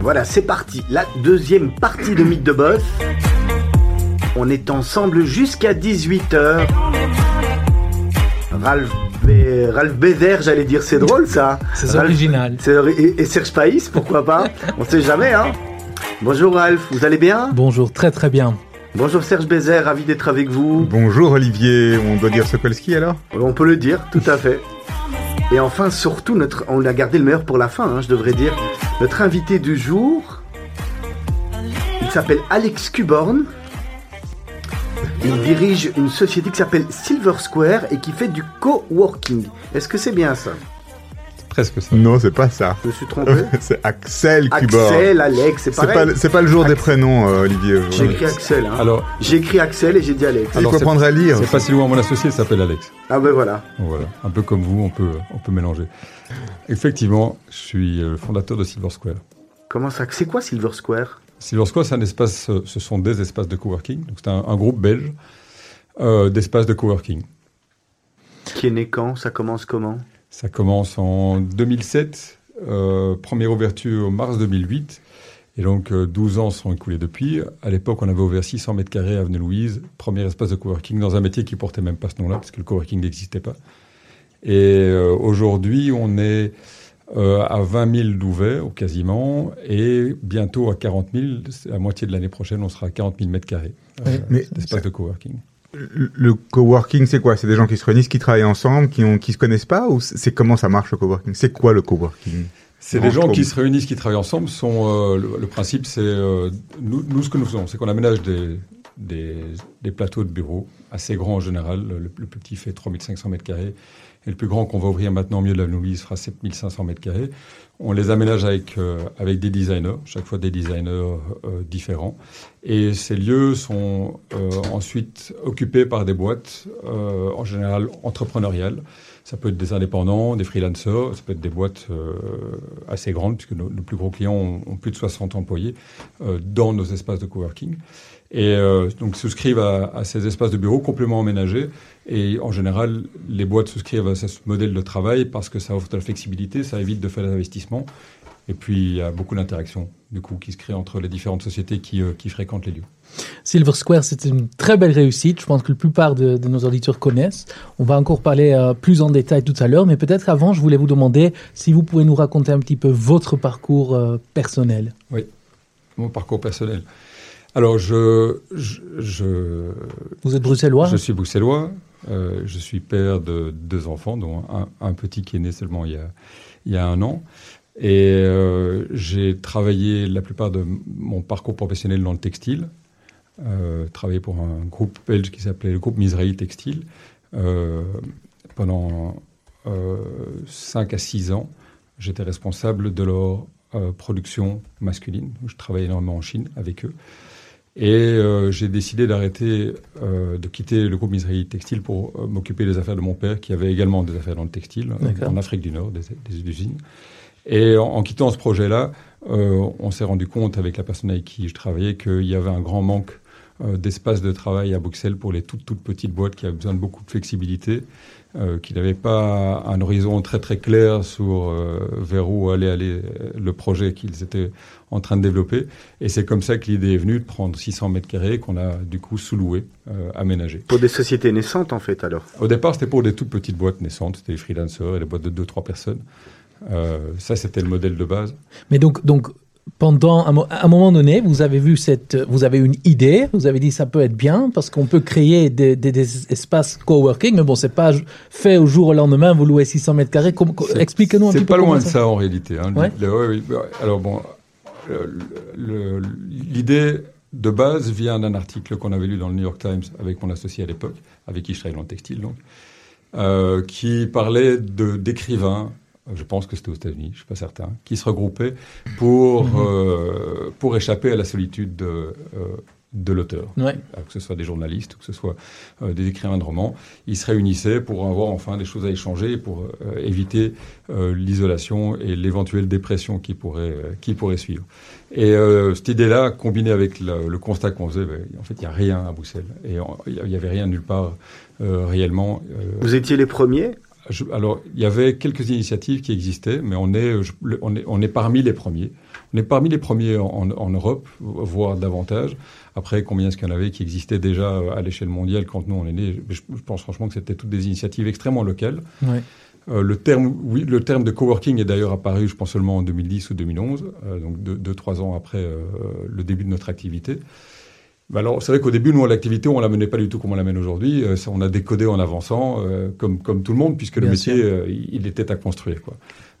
Voilà, c'est parti. La deuxième partie de Mythe de Boss. On est ensemble jusqu'à 18h. Ralph, Bé- Ralph Bézère, j'allais dire, c'est drôle ça. C'est Ralph- original. et Serge Païs, pourquoi pas On sait jamais, hein Bonjour Ralph, vous allez bien? Bonjour, très très bien. Bonjour Serge Bézère, ravi d'être avec vous. Bonjour Olivier, on doit dire Sokolski alors? On peut le dire, tout à fait. Et enfin, surtout, on a gardé le meilleur pour la fin, hein, je devrais dire. Notre invité du jour, il s'appelle Alex Cuborn. Il dirige une société qui s'appelle Silver Square et qui fait du coworking. Est-ce que c'est bien ça? Presque ça. Non, c'est pas ça. Je me suis trompé c'est Axel Kubor. Axel, Alex, c'est pareil. pas, c'est pas le jour des Axel. prénoms, euh, Olivier. J'ai écrit Axel. Hein. Alors, J'ai écrit Axel et j'ai dit Alex. Il alors, faut c'est- apprendre à lire. c'est pas si loin. Mon associé s'appelle Alex. Ah ben voilà. Voilà, un peu comme vous, on peut, on peut mélanger. Effectivement, je suis le fondateur de Silver Square. Comment ça? C'est quoi Silver Square? Silver Square, c'est un espace, euh, ce sont des espaces de coworking. Donc c'est un, un groupe belge euh, d'espaces de coworking. Qui est né quand? Ça commence comment? Ça commence en 2007, euh, première ouverture en mars 2008. Et donc, euh, 12 ans sont écoulés depuis. À l'époque, on avait ouvert 600 mètres carrés à Avenue Louise, premier espace de coworking dans un métier qui portait même pas ce nom-là, parce que le coworking n'existait pas. Et euh, aujourd'hui, on est euh, à 20 000 d'ouverts, ou quasiment, et bientôt à 40 000. C'est La moitié de l'année prochaine, on sera à 40 000 mètres carrés euh, Mais de coworking. Le coworking, c'est quoi? C'est des gens qui se réunissent, qui travaillent ensemble, qui ont, qui se connaissent pas Ou c'est comment ça marche le coworking? C'est quoi le coworking? C'est des gens qui se réunissent, qui travaillent ensemble. Sont, euh, le, le principe, c'est euh, nous, nous, ce que nous faisons, c'est qu'on aménage des, des, des plateaux de bureaux assez grands en général. Le, le plus petit fait 3500 mètres carrés. Et le plus grand qu'on va ouvrir maintenant, au milieu de la Louise, fera 7500 mètres carrés. On les aménage avec, euh, avec des designers, chaque fois des designers euh, différents. Et ces lieux sont euh, ensuite occupés par des boîtes, euh, en général entrepreneuriales. Ça peut être des indépendants, des freelancers, ça peut être des boîtes euh, assez grandes, puisque nos, nos plus gros clients ont, ont plus de 60 employés euh, dans nos espaces de coworking. Et euh, donc souscrivent à, à ces espaces de bureau complètement aménagés. Et en général, les boîtes souscrivent à ce modèle de travail parce que ça offre de la flexibilité, ça évite de faire des investissements. Et puis, il y a beaucoup d'interactions, du coup, qui se créent entre les différentes sociétés qui, euh, qui fréquentent les lieux. Silver Square, c'est une très belle réussite. Je pense que la plupart de, de nos auditeurs connaissent. On va encore parler euh, plus en détail tout à l'heure, mais peut-être avant, je voulais vous demander si vous pouvez nous raconter un petit peu votre parcours euh, personnel. Mon parcours personnel. Alors, je, je, je, Vous êtes bruxellois je suis bruxellois, euh, je suis père de deux enfants, dont un, un petit qui est né seulement il y a, il y a un an. Et euh, j'ai travaillé la plupart de mon parcours professionnel dans le textile. Euh, travaillé pour un groupe belge qui s'appelait le groupe Misraï Textile pendant euh, 5 à 6 ans. J'étais responsable de leur production masculine. Je travaillais énormément en Chine avec eux. Et euh, j'ai décidé d'arrêter, euh, de quitter le groupe Misraï Textile pour euh, m'occuper des affaires de mon père, qui avait également des affaires dans le textile, euh, en Afrique du Nord, des, des usines. Et en, en quittant ce projet-là, euh, on s'est rendu compte avec la personne avec qui je travaillais qu'il y avait un grand manque d'espace de travail à Bruxelles pour les toutes, toutes petites boîtes qui avaient besoin de beaucoup de flexibilité, euh, qui n'avaient pas un horizon très très clair sur euh, vers où allait aller euh, le projet qu'ils étaient en train de développer. Et c'est comme ça que l'idée est venue de prendre 600 mètres carrés qu'on a du coup sous-loué, euh, aménagé. Pour des sociétés naissantes en fait alors. Au départ, c'était pour des toutes petites boîtes naissantes, c'était des freelancers et des boîtes de 2-3 personnes. Euh, ça, c'était le modèle de base. Mais donc, donc pendant un, moment donné, vous avez vu cette, vous avez une idée, vous avez dit ça peut être bien parce qu'on peut créer des, des- des espaces coworking, mais bon, c'est pas fait au jour au lendemain. Vous louez 600 mètres carrés. C'est- Expliquez-nous un petit C'est peu. pas loin de ça en réalité. hein. Ouais. Le-. Alors bon, l'idée de base vient d'un article qu'on avait lu dans le New York Times avec mon associé à l'époque, avec qui je travaillais dans le textile, donc, euh, qui parlait d'écrivains. Je pense que c'était aux États-Unis, je suis pas certain, qui se regroupaient pour Mhm. euh, pour échapper à la solitude de, euh, de l'auteur. Ouais. Alors que ce soit des journalistes ou que ce soit euh, des écrivains de romans, ils se réunissaient pour avoir enfin des choses à échanger et pour euh, éviter euh, l'isolation et l'éventuelle dépression qui pourrait, euh, qui pourrait suivre. Et euh, cette idée-là, combinée avec le, le constat qu'on faisait, ben, en fait, il n'y a rien à Bruxelles. Et il n'y avait rien nulle part euh, réellement. euh, Vous étiez les premiers alors, il y avait quelques initiatives qui existaient, mais on est, on est, on est parmi les premiers. On est parmi les premiers en, en Europe, voire davantage. Après, combien est-ce qu'il y en avait qui existaient déjà à l'échelle mondiale quand nous on est nés? Je, pense franchement que c'était toutes des initiatives extrêmement locales. Ouais. Euh, le terme, oui, le terme de coworking est d'ailleurs apparu, je pense seulement en 2010 ou 2011, euh, donc deux, deux, trois ans après euh, le début de notre activité. Bah alors, c'est vrai qu'au début, nous, l'activité, on la menait pas du tout comme on la mène aujourd'hui. Euh, on a décodé en avançant, euh, comme, comme tout le monde, puisque Bien le métier, euh, il était à construire. Quoi.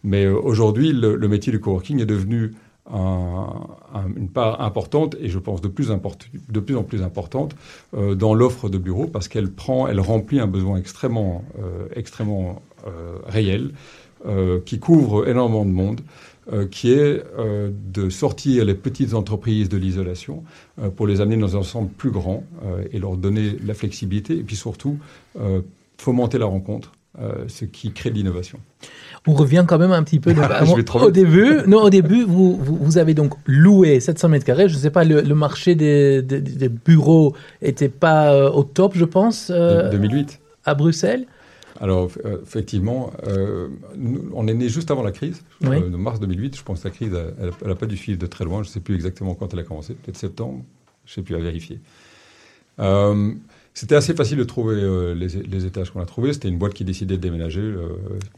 Mais aujourd'hui, le, le, métier du coworking est devenu un, un, une part importante, et je pense de plus, import, de plus en plus importante, dans l'offre de bureaux, parce qu'elle prend, elle remplit un besoin extrêmement, extrêmement réel, qui couvre énormément de monde. Euh, qui est euh, de sortir les petites entreprises de l'isolation euh, pour les amener dans un ensemble plus grand et leur donner la flexibilité et puis surtout fomenter la rencontre. ce qui crée de l'innovation. On revient quand même un petit peu de, au début. Non, au début, vous, vous, vous, avez donc loué 700 mètres carrés. Je ne sais pas, le, le marché des, des, des bureaux était pas au top, je pense. 2008. À Bruxelles. Alors, euh, effectivement, euh, nous, on est né juste avant la crise, oui. euh, de mars 2008. Je pense que la crise, elle n'a pas dû suivre de très loin. Je ne sais plus exactement quand elle a commencé, peut-être septembre. Je ne sais plus à vérifier. Euh, c'était assez facile de trouver euh, les, les, étages qu'on a trouvés. C'était une boîte qui décidait de déménager.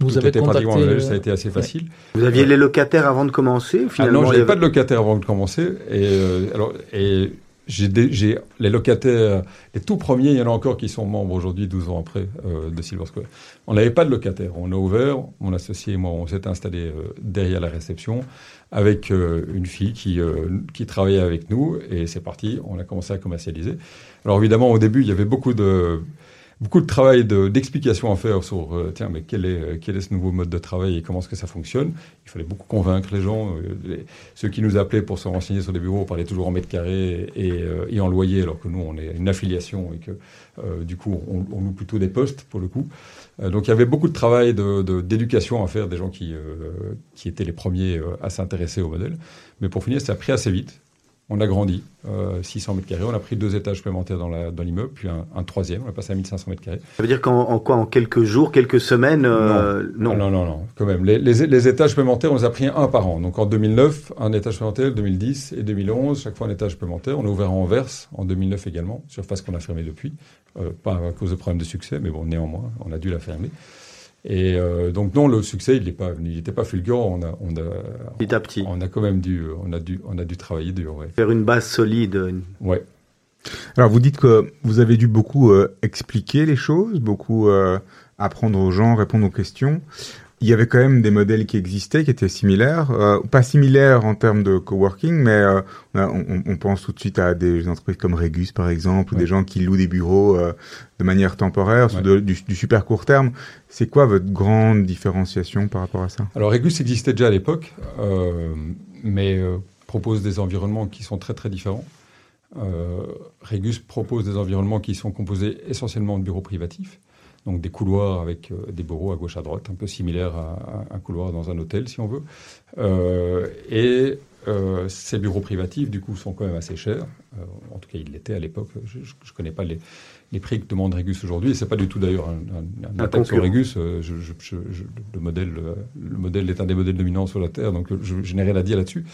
Vous Tout avez était pratiquement le... Ça a été assez facile. Ouais. Vous aviez les locataires avant de commencer finalement, ah Non, je n'avais avait... pas de locataires avant de commencer. Et, alors, et j'ai les locataires, les tout premiers, il y en a encore qui sont membres aujourd'hui, 12 ans après, euh, de Silver Square. On n'avait pas de locataires. On a ouvert, mon associé et moi, on s'est installé euh, derrière la réception avec euh, une fille qui, qui travaillait avec nous et c'est parti, on a commencé à commercialiser. Alors évidemment, au début, il y avait beaucoup de beaucoup de travail d'explication de, à faire sur euh, tiens mais quel est euh, quel est ce nouveau mode de travail et comment est-ce que ça fonctionne. Il fallait beaucoup convaincre les gens. Euh, ceux qui nous appelaient pour se renseigner sur des bureaux parlaient toujours en mètres carrés et, euh, et, en loyer alors que nous on est une affiliation et que euh, du coup on, on, loue plutôt des postes pour le coup. donc il y avait beaucoup de travail d'éducation de, à faire des gens qui qui étaient les premiers à s'intéresser au modèle. Mais pour finir, ça a pris assez vite on a grandi, euh, 600 mètres carrés, on a pris deux étages supplémentaires dans l'immeuble, puis un, un, troisième, on a passé à 1500 mètres carrés. Ça veut dire qu'en en quoi, en quelques jours, quelques semaines euh, non. non. non, non, quand même. Les, les, les, étages supplémentaires, on les a pris un par an. Donc en 2009, un étage supplémentaire, 2010 et 2011, chaque fois un étage supplémentaire. On a ouvert en Anvers en 2009 également, surface qu'on a fermée depuis, euh, pas à cause de problèmes de succès, mais bon, néanmoins, on a dû la fermer. Et euh, donc non, le succès, il n'est pas il n'était pas fulgurant. On a, on a, petit à petit. On a quand même dû, on a dû, on a dû travailler dur. Ouais. Faire une base solide. Ouais. Alors vous dites que vous avez dû beaucoup euh, expliquer les choses, beaucoup euh, apprendre aux gens, répondre aux questions il y avait quand même des modèles qui existaient, qui étaient similaires, euh, pas similaires en termes de coworking, mais euh, on, on, pense tout de suite à des entreprises comme Regus par exemple, ouais. ou des gens qui louent des bureaux euh, de manière temporaire, ouais. de, du, du, super court terme. C'est quoi votre grande différenciation par rapport à ça? Alors Regus existait déjà à l'époque, euh, mais euh, propose des environnements qui sont très très différents. Regus propose des environnements qui sont composés essentiellement de bureaux privatifs donc des couloirs avec euh, des bureaux à gauche à droite, un peu similaire à, un couloir dans un hôtel si on veut. Euh, et euh, ces bureaux privatifs, du coup, sont quand même assez chers. En tout cas, ils l'étaient à l'époque. Je ne connais pas les, les, prix que demande Regus aujourd'hui. C'est pas du tout d'ailleurs un, un, un attaque sur Regus. Euh, je, je, je, le modèle, le modèle est un des modèles dominants sur la terre, donc je, je n'ai rien à dire là-dessus.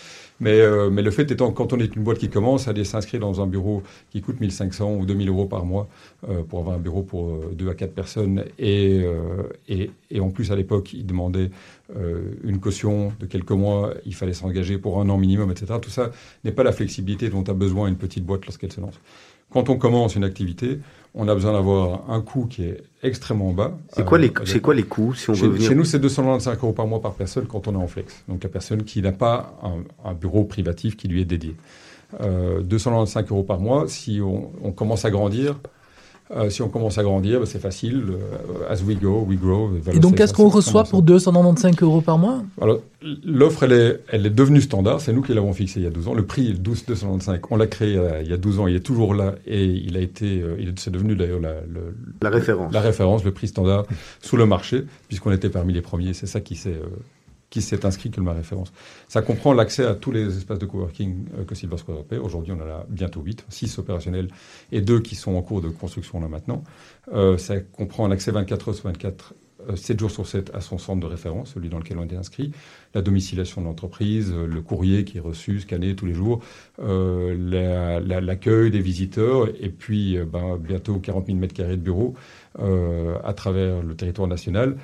Mais, euh, mais le fait étant, quand on est une boîte qui commence, aller s'inscrire dans un bureau qui coûte 1500 ou 2000 euros par mois euh, pour avoir un bureau pour deux à quatre personnes, et, et, et en plus à l'époque, ils demandaient une caution de quelques mois, il fallait s'engager pour un an minimum, etc. Tout ça n'est pas la flexibilité dont a besoin une petite boîte lorsqu'elle se lance. Quand on commence une activité, on a besoin d'avoir un coût qui est extrêmement bas. C'est quoi, euh, les, quoi les coûts si on chez, veut venir Chez nous, c'est 295 euros par mois par personne quand on est en flex. Donc la personne qui n'a pas un, un, bureau privatif qui lui est dédié. Euh, 295 euros par mois, si on, on commence à grandir, euh, si on commence à grandir, bah, c'est facile. Euh, as we go, we grow. Et donc, qu'est-ce qu'on reçoit pour 295 euros par mois? Alors, l'offre, elle est, elle est devenue standard. C'est nous qui l'avons fixée il y a 12 ans. Le prix 12 295, on l'a créé euh, il y a 12 ans. Il est toujours là et il a été, euh, il c'est devenu d'ailleurs la, le, la référence. La référence, le prix standard sous le marché, puisqu'on était parmi les premiers. C'est ça qui s'est qui s'est inscrit comme ma référence. Ça comprend l'accès à tous les espaces de coworking euh, que Silver Square Aujourd'hui, on en a bientôt 8, 6 opérationnels et 2 qui sont en cours de construction là maintenant. Euh, ça comprend un accès 24 heures sur 24 7 jours sur 7 à son centre de référence, celui dans lequel on est inscrit, la domiciliation de l'entreprise, le courrier qui est reçu, scanné tous les jours, l'accueil des visiteurs, et puis ben, bientôt 40 000 mètres carrés de bureaux à travers le territoire national.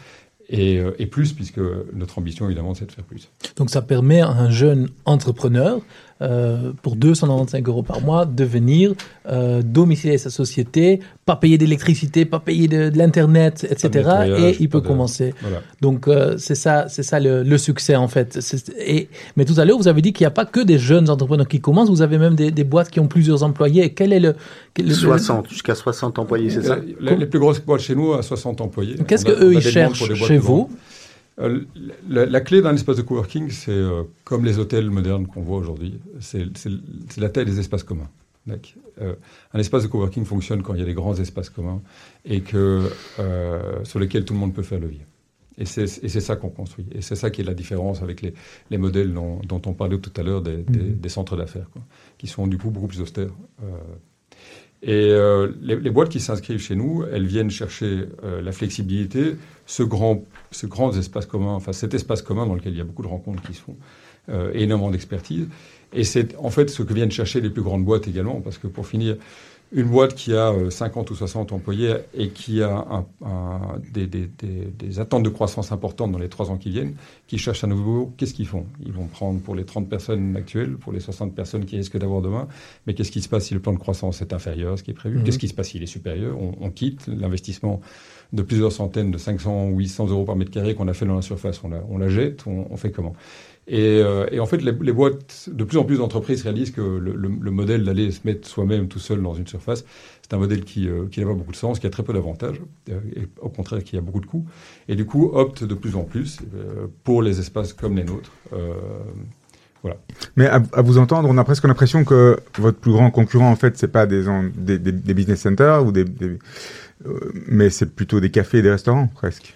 Et, et, plus, puisque notre ambition, évidemment, c'est de faire plus. Donc ça permet à un jeune entrepreneur euh, pour 295 euros par mois de venir euh, domicilier sa société, pas payer d'électricité, pas payer de, l'internet, etc. Et il peut commencer. Donc euh, c'est ça, c'est ça le, succès en fait. Et, mais tout à l'heure vous avez dit qu'il n'y a pas que des jeunes entrepreneurs qui commencent, vous avez même des, boîtes qui ont plusieurs employés. Quel est le, 60 jusqu'à 60 employés, c'est ça les, plus grosses boîtes chez nous à 60 employés. Qu'est-ce que eux ils cherchent chez vous euh, la, clé d'un espace de coworking, c'est euh, comme les hôtels modernes qu'on voit aujourd'hui, c'est la taille des espaces communs. Euh, un espace de coworking fonctionne quand il y a des grands espaces communs et que, sur lesquels tout le monde peut faire le vie. Et c'est ça qu'on construit. Et c'est ça qui est la différence avec les, les modèles dont, on parlait tout à l'heure des, mmh. centres d'affaires, qui sont du coup beaucoup plus austères. Et euh, les, les, boîtes qui s'inscrivent chez nous, elles viennent chercher euh, la flexibilité, ce grand, ce grand espace commun, enfin cet espace commun dans lequel il y a beaucoup de rencontres qui se font, euh, énormément d'expertise. Et c'est en fait ce que viennent chercher les plus grandes boîtes également, parce que pour finir, une boîte qui a 50 euh, ou 60 employés et qui a des, attentes de croissance importantes dans les trois ans qui viennent, qui cherchent un nouveau, qu'est-ce qu'ils font? Ils vont prendre pour les 30 personnes actuelles, pour les 60 personnes qui risquent d'avoir demain, mais qu'est-ce qui se passe si le plan de croissance est inférieur à ce qui est prévu? Mhm. Qu'est-ce qui se passe s'il est supérieur? On, quitte l'investissement de plusieurs centaines, de 500 ou 800 euros par mètre carré qu'on a fait dans la surface, on la, on la jette, on fait comment? Euh, et, en fait, les, boîtes, de plus en plus d'entreprises réalisent que le, modèle d'aller se mettre soi-même tout seul dans une surface, c'est un modèle qui, euh, qui n'a pas beaucoup de sens, qui a très peu d'avantages, euh, et au contraire qui a beaucoup de coûts, et du coup optent de plus en plus pour les espaces comme les nôtres. voilà. Mais à, vous entendre, on a presque l'impression que votre plus grand concurrent, en fait, c'est pas des, des, des, business centers ou des, mais c'est plutôt des cafés et des restaurants, presque.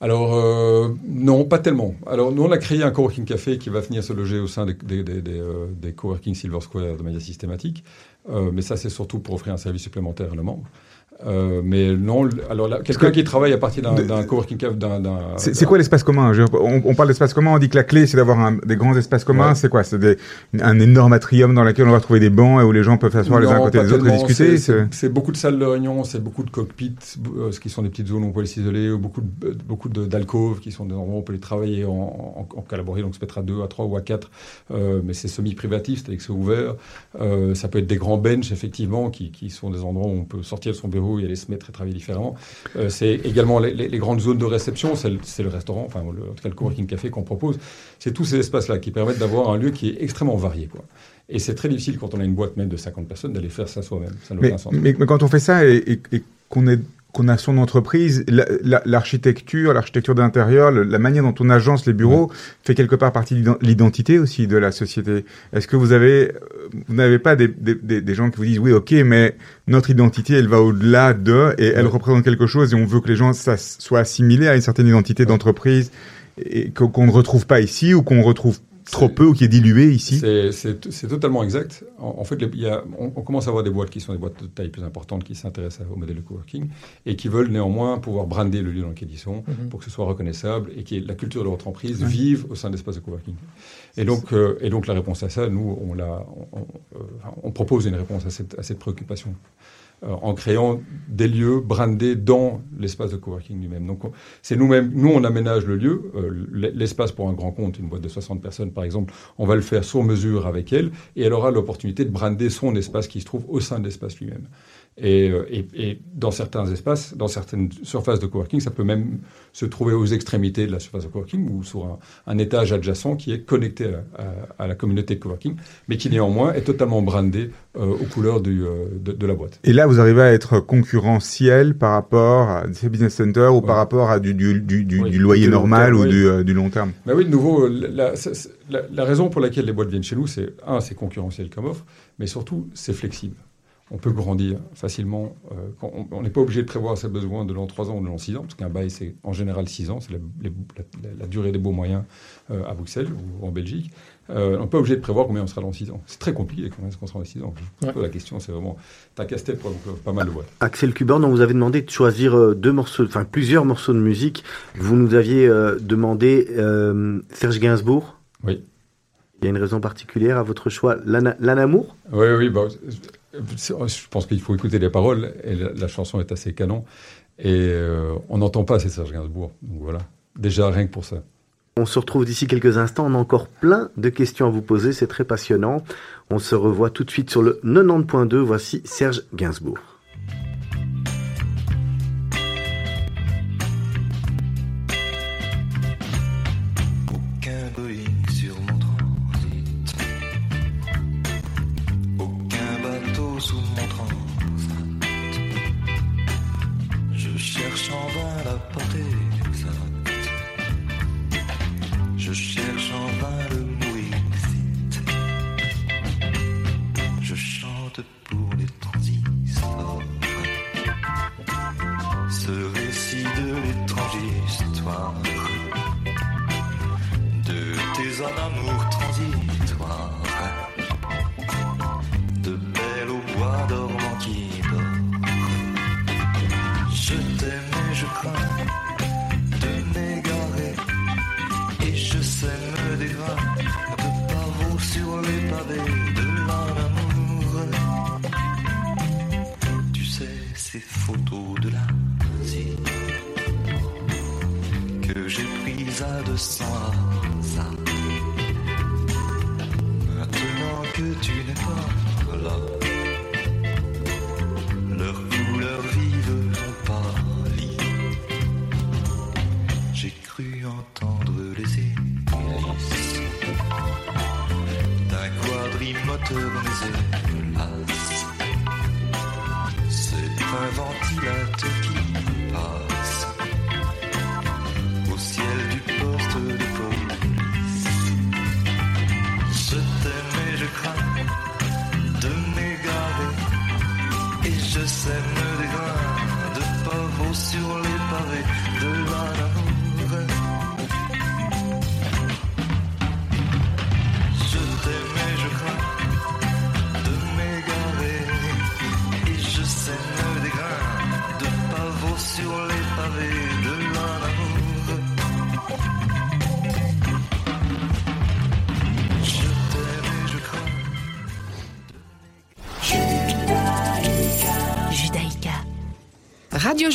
Alors, euh, non, pas tellement. Alors, nous, on a créé un coworking café qui va venir se loger au sein des, des, euh, coworking Silver Square de manière systématique. Euh, mais ça, c'est surtout pour offrir un service supplémentaire à nos membres. Euh, mais non, alors quelqu'un qui travaille à partir d'un coworking cave, d'un. C'est quoi l'espace commun? On, parle d'espace commun, on dit que la clé c'est d'avoir des grands espaces communs. C'est quoi? C'est un énorme atrium dans lequel on va trouver des bancs et où les gens peuvent s'asseoir les uns à côté des autres et discuter. C'est beaucoup de salles de réunion, c'est beaucoup de cockpits, euh, ce qui sont des petites zones où on peut s'isoler, beaucoup de, beaucoup d'alcôves qui sont des endroits où on peut les travailler en, en, collaborer. Donc ça peut être à deux, à trois ou à quatre, euh, mais c'est semi-privatif, c'est-à-dire que c'est ouvert. ça peut être des grands benches effectivement qui, qui sont des endroits où on peut sortir de son bureau il allait se mettre et travailler différemment. Euh, c'est également les, grandes zones de réception, c'est le, restaurant, enfin, le, en tout cas le coworking café qu'on propose. C'est tous ces espaces-là qui permettent d'avoir un lieu qui est extrêmement varié. Quoi. Et c'est très difficile quand on a une boîte même de 50 personnes d'aller faire ça soi-même. Ça. Mais, quand on fait ça et qu'on est qu'on a son entreprise, l'architecture, l'architecture d'intérieur, la manière dont on agence les bureaux fait quelque part partie de l'identité aussi de la société. Est-ce que vous avez, vous n'avez pas des, des, gens qui vous disent oui, ok, mais notre identité, elle va au-delà de et elle représente quelque chose et on veut que les gens soient assimilés à une certaine identité d'entreprise et qu'on ne retrouve pas ici ou qu'on retrouve trop peu ou qui est dilué ici? C'est totalement exact. En, fait, il y a, on, commence à avoir des boîtes qui sont des boîtes de taille plus importante qui s'intéressent au modèle de coworking et qui veulent néanmoins pouvoir brander le lieu dans lequel ils sont mhm. pour que ce soit reconnaissable et que la culture de votre entreprise vive au sein d'espaces de coworking. Et donc, euh, et donc la réponse à ça, nous, on, la, on, propose une réponse à cette, à cette préoccupation. Euh, en créant des lieux brandés dans l'espace de coworking lui-même. Donc, c'est nous-mêmes, nous, on aménage le lieu, euh, l'espace pour un grand compte, une boîte de 60 personnes par exemple, on va le faire sur mesure avec elle, et elle aura l'opportunité de brander son espace qui se trouve au sein de l'espace lui-même. Euh, et, et, dans certains espaces, dans certaines surfaces de coworking, ça peut même se trouver aux extrémités de la surface de coworking ou sur un, étage adjacent qui est connecté à, la communauté de coworking, mais qui néanmoins est totalement brandé euh, aux couleurs du, euh, de, la boîte. Et là, vous arrivez à être concurrentiel par rapport à ces business centers ou par rapport à du, du, du, du loyer normal ou du, du, long terme? Bah Oui, de nouveau, la, la, la raison pour laquelle les boîtes viennent chez nous, c'est un, c'est concurrentiel comme offre, mais surtout, c'est flexible on peut grandir facilement. Euh, on n'est pas obligé de prévoir ses besoins de l'an 3 ans ou de l'an 6 ans, parce qu'un bail, c'est en général 6 ans, c'est la, durée des beaux moyens euh, à Bruxelles ou en Belgique. Euh, on n'est pas obligé de prévoir combien on sera dans 6 ans. C'est très compliqué combien est-ce qu'on sera dans 6 ans. La question, c'est vraiment, t'as casse-tête pour pas mal de boîtes. Axel Cuborn, on vous avait demandé de choisir deux morceaux, enfin plusieurs morceaux de musique. Vous nous aviez demandé Serge Gainsbourg. Oui. Il y a une raison particulière à votre choix, l'anamour? Oui, oui. Bah, je pense qu'il faut écouter les paroles. Et la, chanson est assez canon. Et euh, on n'entend pas assez Serge Gainsbourg. Donc voilà. Déjà, rien que pour ça. On se retrouve d'ici quelques instants. On a encore plein de questions à vous poser. C'est très passionnant. On se revoit tout de suite sur le 90.2. Voici Serge Gainsbourg.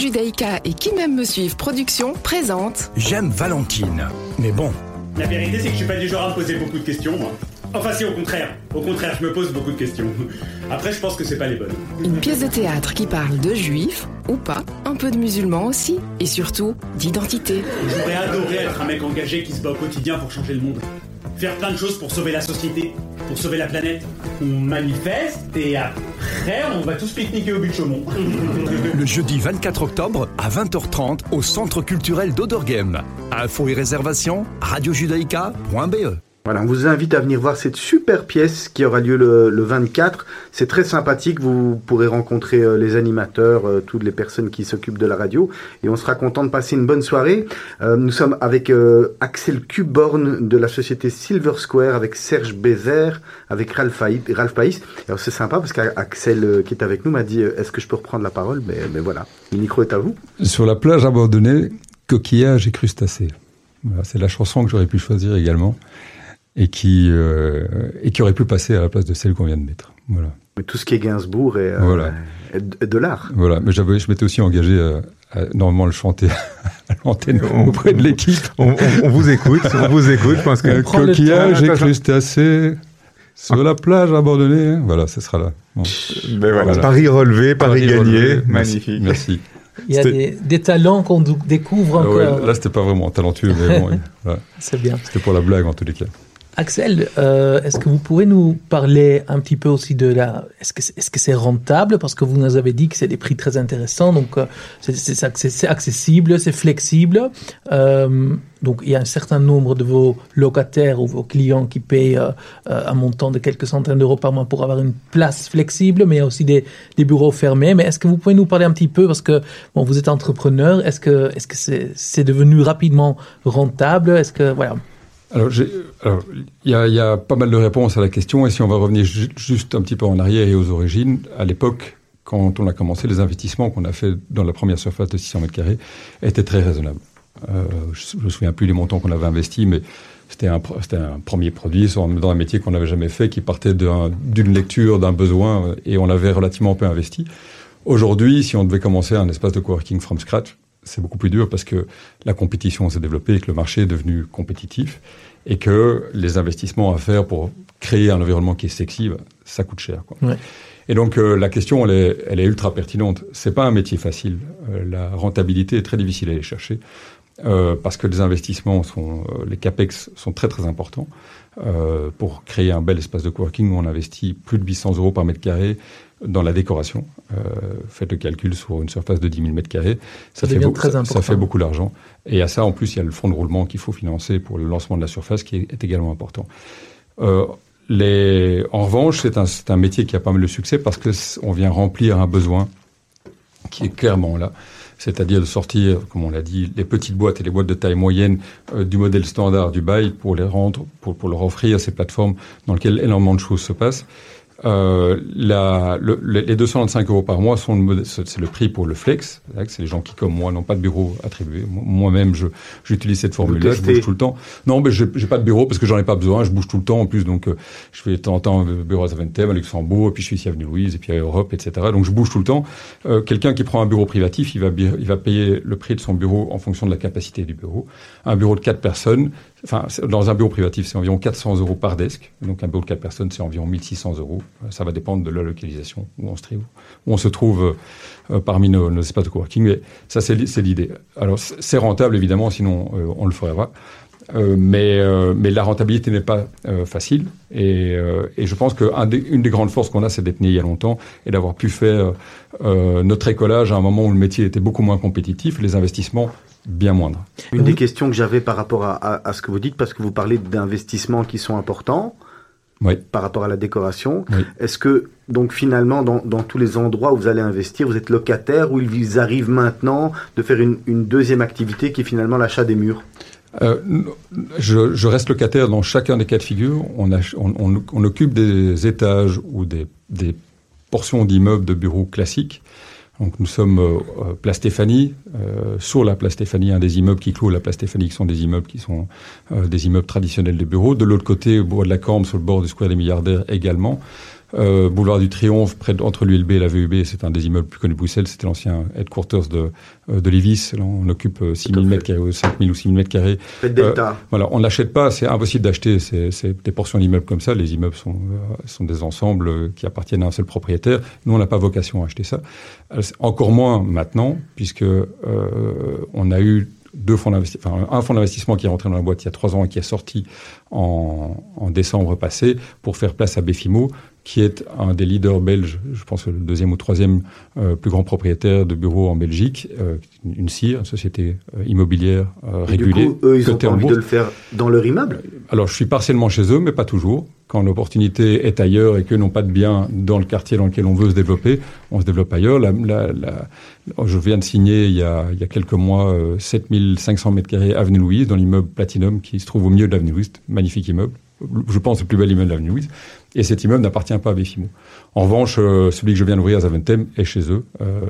Judaïka et Qui même me suivent Production présente J'aime Valentine, mais bon. La vérité, c'est que je suis pas du genre à me poser beaucoup de questions, moi. Enfin, si, au contraire. Au contraire, je me pose beaucoup de questions. Après, je pense que c'est pas les bonnes. Une pièce de théâtre qui parle de juifs, ou pas, un peu de musulmans aussi, et surtout d'identité. J'aurais adoré être un mec engagé qui se bat au quotidien pour changer le monde. Faire plein de choses pour sauver la société, pour sauver la planète. On manifeste et après, on va tous pique-niquer au but de Chaumont. Le jeudi 24 octobre à 20h30 au Centre culturel d'Odorgame. Info et réservation radiojudaïka.be voilà, on vous invite à venir voir cette super pièce qui aura lieu le, 24. C'est très sympathique, vous pourrez rencontrer euh, les animateurs, euh, toutes les personnes qui s'occupent de la radio, et on sera content de passer une bonne soirée. Euh, nous sommes avec Axel Cuborn de la société Silver Square, avec Serge Bézère, avec Ralph, Ralph Païs. Alors c'est sympa parce qu'Axel qui est avec nous m'a dit est-ce que je peux reprendre la parole? Mais, mais voilà, le micro est à vous. Sur la plage abandonnée, coquillage et crustacés. Voilà, c'est la chanson que j'aurais pu choisir également et qui, euh, et qui aurait pu passer à la place de celle qu'on vient de mettre. Voilà. Mais tout ce qui est Gainsbourg et, euh, de l'art. Voilà, mais je m'étais aussi engagé à, normalement le chanter à l'antenne auprès de l'équipe. On, vous écoute, on vous écoute. Je pense que coquillage et crustacés sur la plage abandonnée. Voilà, ce sera là. Ben voilà. Paris relevé, Paris, gagné. Magnifique. Merci. Il y a des, talents qu'on découvre ah encore. là, c'était pas vraiment talentueux, mais bon, c'est bien. C'était pour la blague en tous les cas. Axel, euh, est-ce que vous pouvez nous parler un petit peu aussi de la... Est-ce que c'est est -ce c'est rentable? Parce que vous nous avez dit que c'est des prix très intéressants, donc euh, c'est accessible, c'est flexible. Euh, donc il y a un certain nombre de vos locataires ou vos clients qui payent euh, un montant de quelques centaines d'euros par mois pour avoir une place flexible, mais il y a aussi des, des bureaux fermés. Mais est-ce que vous pouvez nous parler un petit peu, parce que bon, vous êtes entrepreneur, est-ce que est-ce que c'est c'est devenu rapidement rentable? Est-ce que voilà alors, il y, y, a pas mal de réponses à la question, et si on va revenir juste un petit peu en arrière et aux origines, à l'époque, quand on a commencé, les investissements qu'on a fait dans la première surface de 600 mètres carrés étaient très raisonnables. Euh, je ne me souviens plus des montants qu'on avait investis, mais c'était un, un, premier produit dans un métier qu'on n'avait jamais fait, qui partait d'une lecture, d'un besoin, et on avait relativement peu investi. Aujourd'hui, si on devait commencer un espace de coworking from scratch, c'est beaucoup plus dur parce que la compétition s'est développée et que le marché est devenu compétitif et que les investissements à faire pour créer un environnement qui est sexy, bah, ça coûte cher. Quoi. Ouais. Et donc euh, la question, elle est, elle est ultra pertinente. C'est pas un métier facile. Euh, la rentabilité est très difficile à aller chercher. Euh, parce que les investissements sont, euh, les capex sont très très importants. Euh, pour créer un bel espace de coworking, on investit plus de 800 euros par mètre carré dans la décoration. Euh, faites le calcul sur une surface de 10 000 mètres carrés, ça, fait, ça, ça fait beaucoup d'argent. Et à ça, en plus, il y a le fonds de roulement qu'il faut financer pour le lancement de la surface, qui est, est également important. Euh, les... En revanche, c'est un, un, métier qui a pas mal de succès parce qu'on vient remplir un besoin qui est clairement là c'est-à-dire de sortir, comme on l'a dit, les petites boîtes et les boîtes de taille moyenne euh, du modèle standard du bail pour les rendre, pour, pour leur offrir ces plateformes dans lesquelles énormément de choses se passent. Euh, la, le, les 225 euros par mois sont le, c'est le prix pour le flex. C'est les gens qui, comme moi, n'ont pas de bureau attribué. Moi-même, je, j'utilise cette formule-là. Je bouge tout le temps. Non, mais j'ai, j'ai pas de bureau parce que j'en ai pas besoin. Je bouge tout le temps en plus. Donc, euh, je fais de temps en temps un bureau à Zaventem, à Luxembourg, et puis je suis ici à Avenue Louise, et puis à Europe, etc. Donc, je bouge tout le temps. Euh, quelqu'un qui prend un bureau privatif, il va, il va payer le prix de son bureau en fonction de la capacité du bureau. Un bureau de quatre personnes, Enfin, dans un bureau privatif, c'est environ 400 euros par desk. Donc, un bureau de 4 personnes, c'est environ 1600 euros. Euh, ça va dépendre de la localisation où on se trouve, où on se trouve euh, parmi nos, espaces de coworking. Mais ça, c'est l'idée. Alors, c'est rentable, évidemment, sinon euh, on le ferait pas. Mais, la rentabilité n'est pas facile. Et, et, je pense qu'une des, des grandes forces qu'on a, c'est d'être né il y a longtemps et d'avoir pu faire notre écolage à un moment où le métier était beaucoup moins compétitif, les investissements bien moindres. Une des questions que j'avais par rapport à, à, à, ce que vous dites, parce que vous parlez d'investissements qui sont importants, oui. par rapport à la décoration. Oui. Est-ce que, donc finalement, dans, dans, tous les endroits où vous allez investir, vous êtes locataire ou il vous arrive maintenant de faire une, une deuxième activité qui est finalement l'achat des murs? Euh, je, je, reste locataire dans chacun des cas de figure. On, a, on, on, on occupe des étages ou des, des portions d'immeubles de bureaux classiques. Donc nous sommes euh, Place Stéphanie, euh, sur la Place Stéphanie, un des immeubles qui clôt la Place Stéphanie, qui sont des immeubles qui sont euh, des immeubles traditionnels de bureaux. De l'autre côté, au bord de la Cambre, sur le bord du Square des Milliardaires également. Euh, boulevard du Triomphe, près de, entre l'ULB et la VUB, c'est un des immeubles plus connus de Bruxelles. C'était l'ancien headquarters de, euh, de Levis. Là, on occupe 6 000 mètres carrés, 5 000 ou 6 000 mètres carrés. Euh, voilà, on n'achète pas, c'est impossible d'acheter des portions d'immeubles comme ça. Les immeubles sont, euh, sont des ensembles qui appartiennent à un seul propriétaire. Nous, on n'a pas vocation à acheter ça. Encore moins maintenant, puisque euh, on a eu deux fonds d'investissement, enfin, un fonds d'investissement qui est rentré dans la boîte il y a trois ans et qui est sorti en, en décembre passé pour faire place à Befimo, qui est un des leaders belges, je pense le deuxième ou troisième euh, plus grand propriétaire de bureaux en Belgique, euh, une CIR, une société euh, immobilière euh, régulée. Du coup, eux, ils ont envie de le faire dans leur immeuble Alors, je suis partiellement chez eux, mais pas toujours. Quand l'opportunité est ailleurs et qu'eux n'ont pas de biens dans le quartier dans lequel on veut se développer, on se développe ailleurs. La, la, la, je viens de signer il y a, il y a quelques mois euh, 7500 mètres carrés Avenue Louise, dans l'immeuble Platinum qui se trouve au milieu de l'Avenue Louise, magnifique immeuble je pense, le plus bel immeuble de l'avenue Louise. Et cet immeuble n'appartient pas à Befimo. En revanche, euh, celui que je viens d'ouvrir à Zaventem est chez eux. Euh,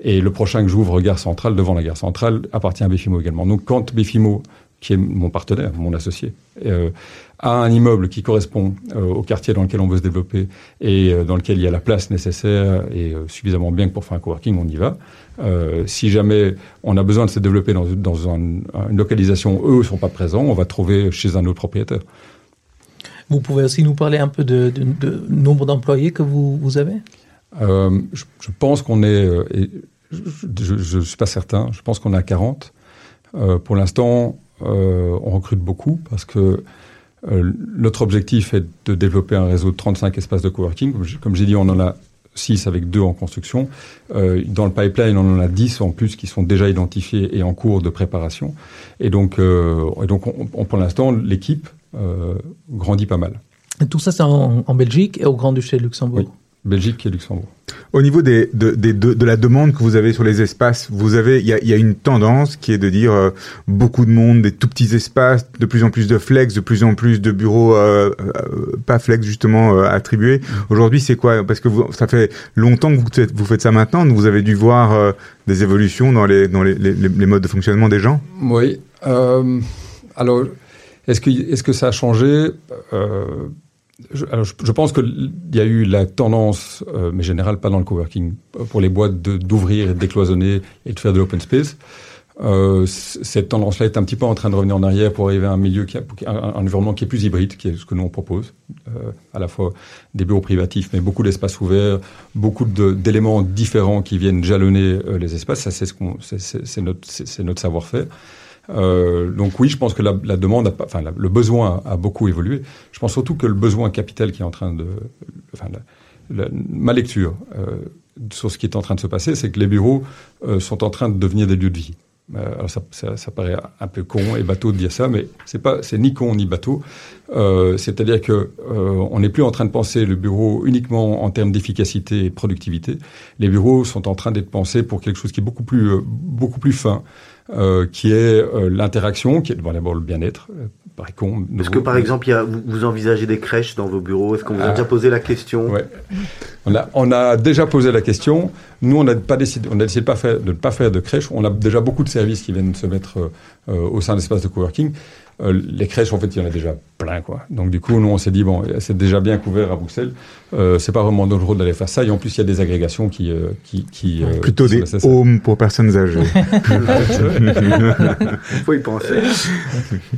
et le prochain que j'ouvre, Gare Centrale, devant la Gare Centrale, appartient à Befimo également. Donc quand Befimo, qui est mon partenaire, mon associé, euh, a un immeuble qui correspond au quartier dans lequel on veut se développer et dans lequel il y a la place nécessaire et suffisamment bien que pour faire un coworking, on y va. si jamais on a besoin de se développer dans, dans un, une localisation où eux ne sont pas présents, on va trouver chez un autre propriétaire. Vous pouvez aussi nous parler un peu de, nombre d'employés que vous, avez? Euh, je, pense qu'on est, euh, je ne suis pas certain, je pense qu'on est à 40. Euh, pour l'instant, euh, on recrute beaucoup parce que notre objectif est de développer un réseau de 35 espaces de coworking. Comme j'ai- dit, on en a 6 avec 2 en construction. Dans le pipeline, on en a 10 en plus qui sont déjà identifiés et en cours de préparation. Et donc, pour l'instant, l'équipe grandit pas mal. Et tout ça, c'est en, en Belgique et au Grand-Duché de Luxembourg. Oui. Belgique et Luxembourg. Au niveau des, de, des- de, de la demande que vous avez sur les espaces, vous avez, il y a, il y a une tendance qui est de dire euh, beaucoup de monde, des tout petits espaces, de plus en plus de flex, de plus en plus de bureaux euh, euh, pas flex justement euh, attribués. Aujourd'hui, c'est quoi? Parce que vous, ça fait longtemps que vous faites, vous faites ça maintenant, donc vous avez dû voir euh, des évolutions dans les dans les, les, les modes de fonctionnement des gens? Oui. euh, alors, est-ce que, est que ça a changé? Euh, je, alors, je, je pense qu'il y a eu la tendance, euh, mais générale, pas dans le coworking, pour les boîtes d'ouvrir et de décloisonner et de faire de l'open space. Euh, cette tendance-là est un petit peu en train de revenir en arrière pour arriver à un milieu, qui a, un, un environnement qui est plus hybride, qui est ce que nous on propose. Euh, à la fois des bureaux privatifs, mais beaucoup d'espaces ouverts, beaucoup d'éléments différents qui viennent jalonner euh, les espaces. Ça, c'est ce qu'on, c'est- notre, notre savoir-faire. Euh, donc oui, je pense que la, demande, enfin le besoin a, beaucoup évolué. Je pense surtout que le besoin capital qui est en train de, enfin ma lecture euh, sur ce qui est en train de se passer, c'est que les bureaux euh, sont en train de devenir des lieux de vie. Alors ça, ça, paraît un peu con et bateau de dire ça, mais c'est pas, c'est ni con ni bateau. C'est-à-dire que on n'est plus en train de penser le bureau uniquement en termes d'efficacité et productivité. Les bureaux sont en train d'être pensés pour quelque chose qui est beaucoup plus, beaucoup plus fin, euh, qui est euh, l'interaction, qui est bon, d'abord le bien-être. Euh, con. Est-ce que par exemple, il y a- vous, envisagez des crèches dans vos bureaux? Est-ce qu'on vous a Ah. déjà posé la question? Ouais. On a, on a déjà posé la question. Nous, on n'a pas décidé, on a décidé de pas faire, de ne pas faire de crèche. On a déjà beaucoup de services qui viennent se mettre euh, euh, au sein d'espaces de coworking. Euh, les crèches, en fait, il y en a déjà plein, quoi. Donc, du coup, nous, on s'est dit, bon, c'est déjà bien couvert à Bruxelles. Euh, c'est pas vraiment dangereux d'aller faire ça. Et en plus, il y a des agrégations qui, euh, qui, qui euh, Plutôt qui sont des homes pour personnes âgées. Il faut y penser.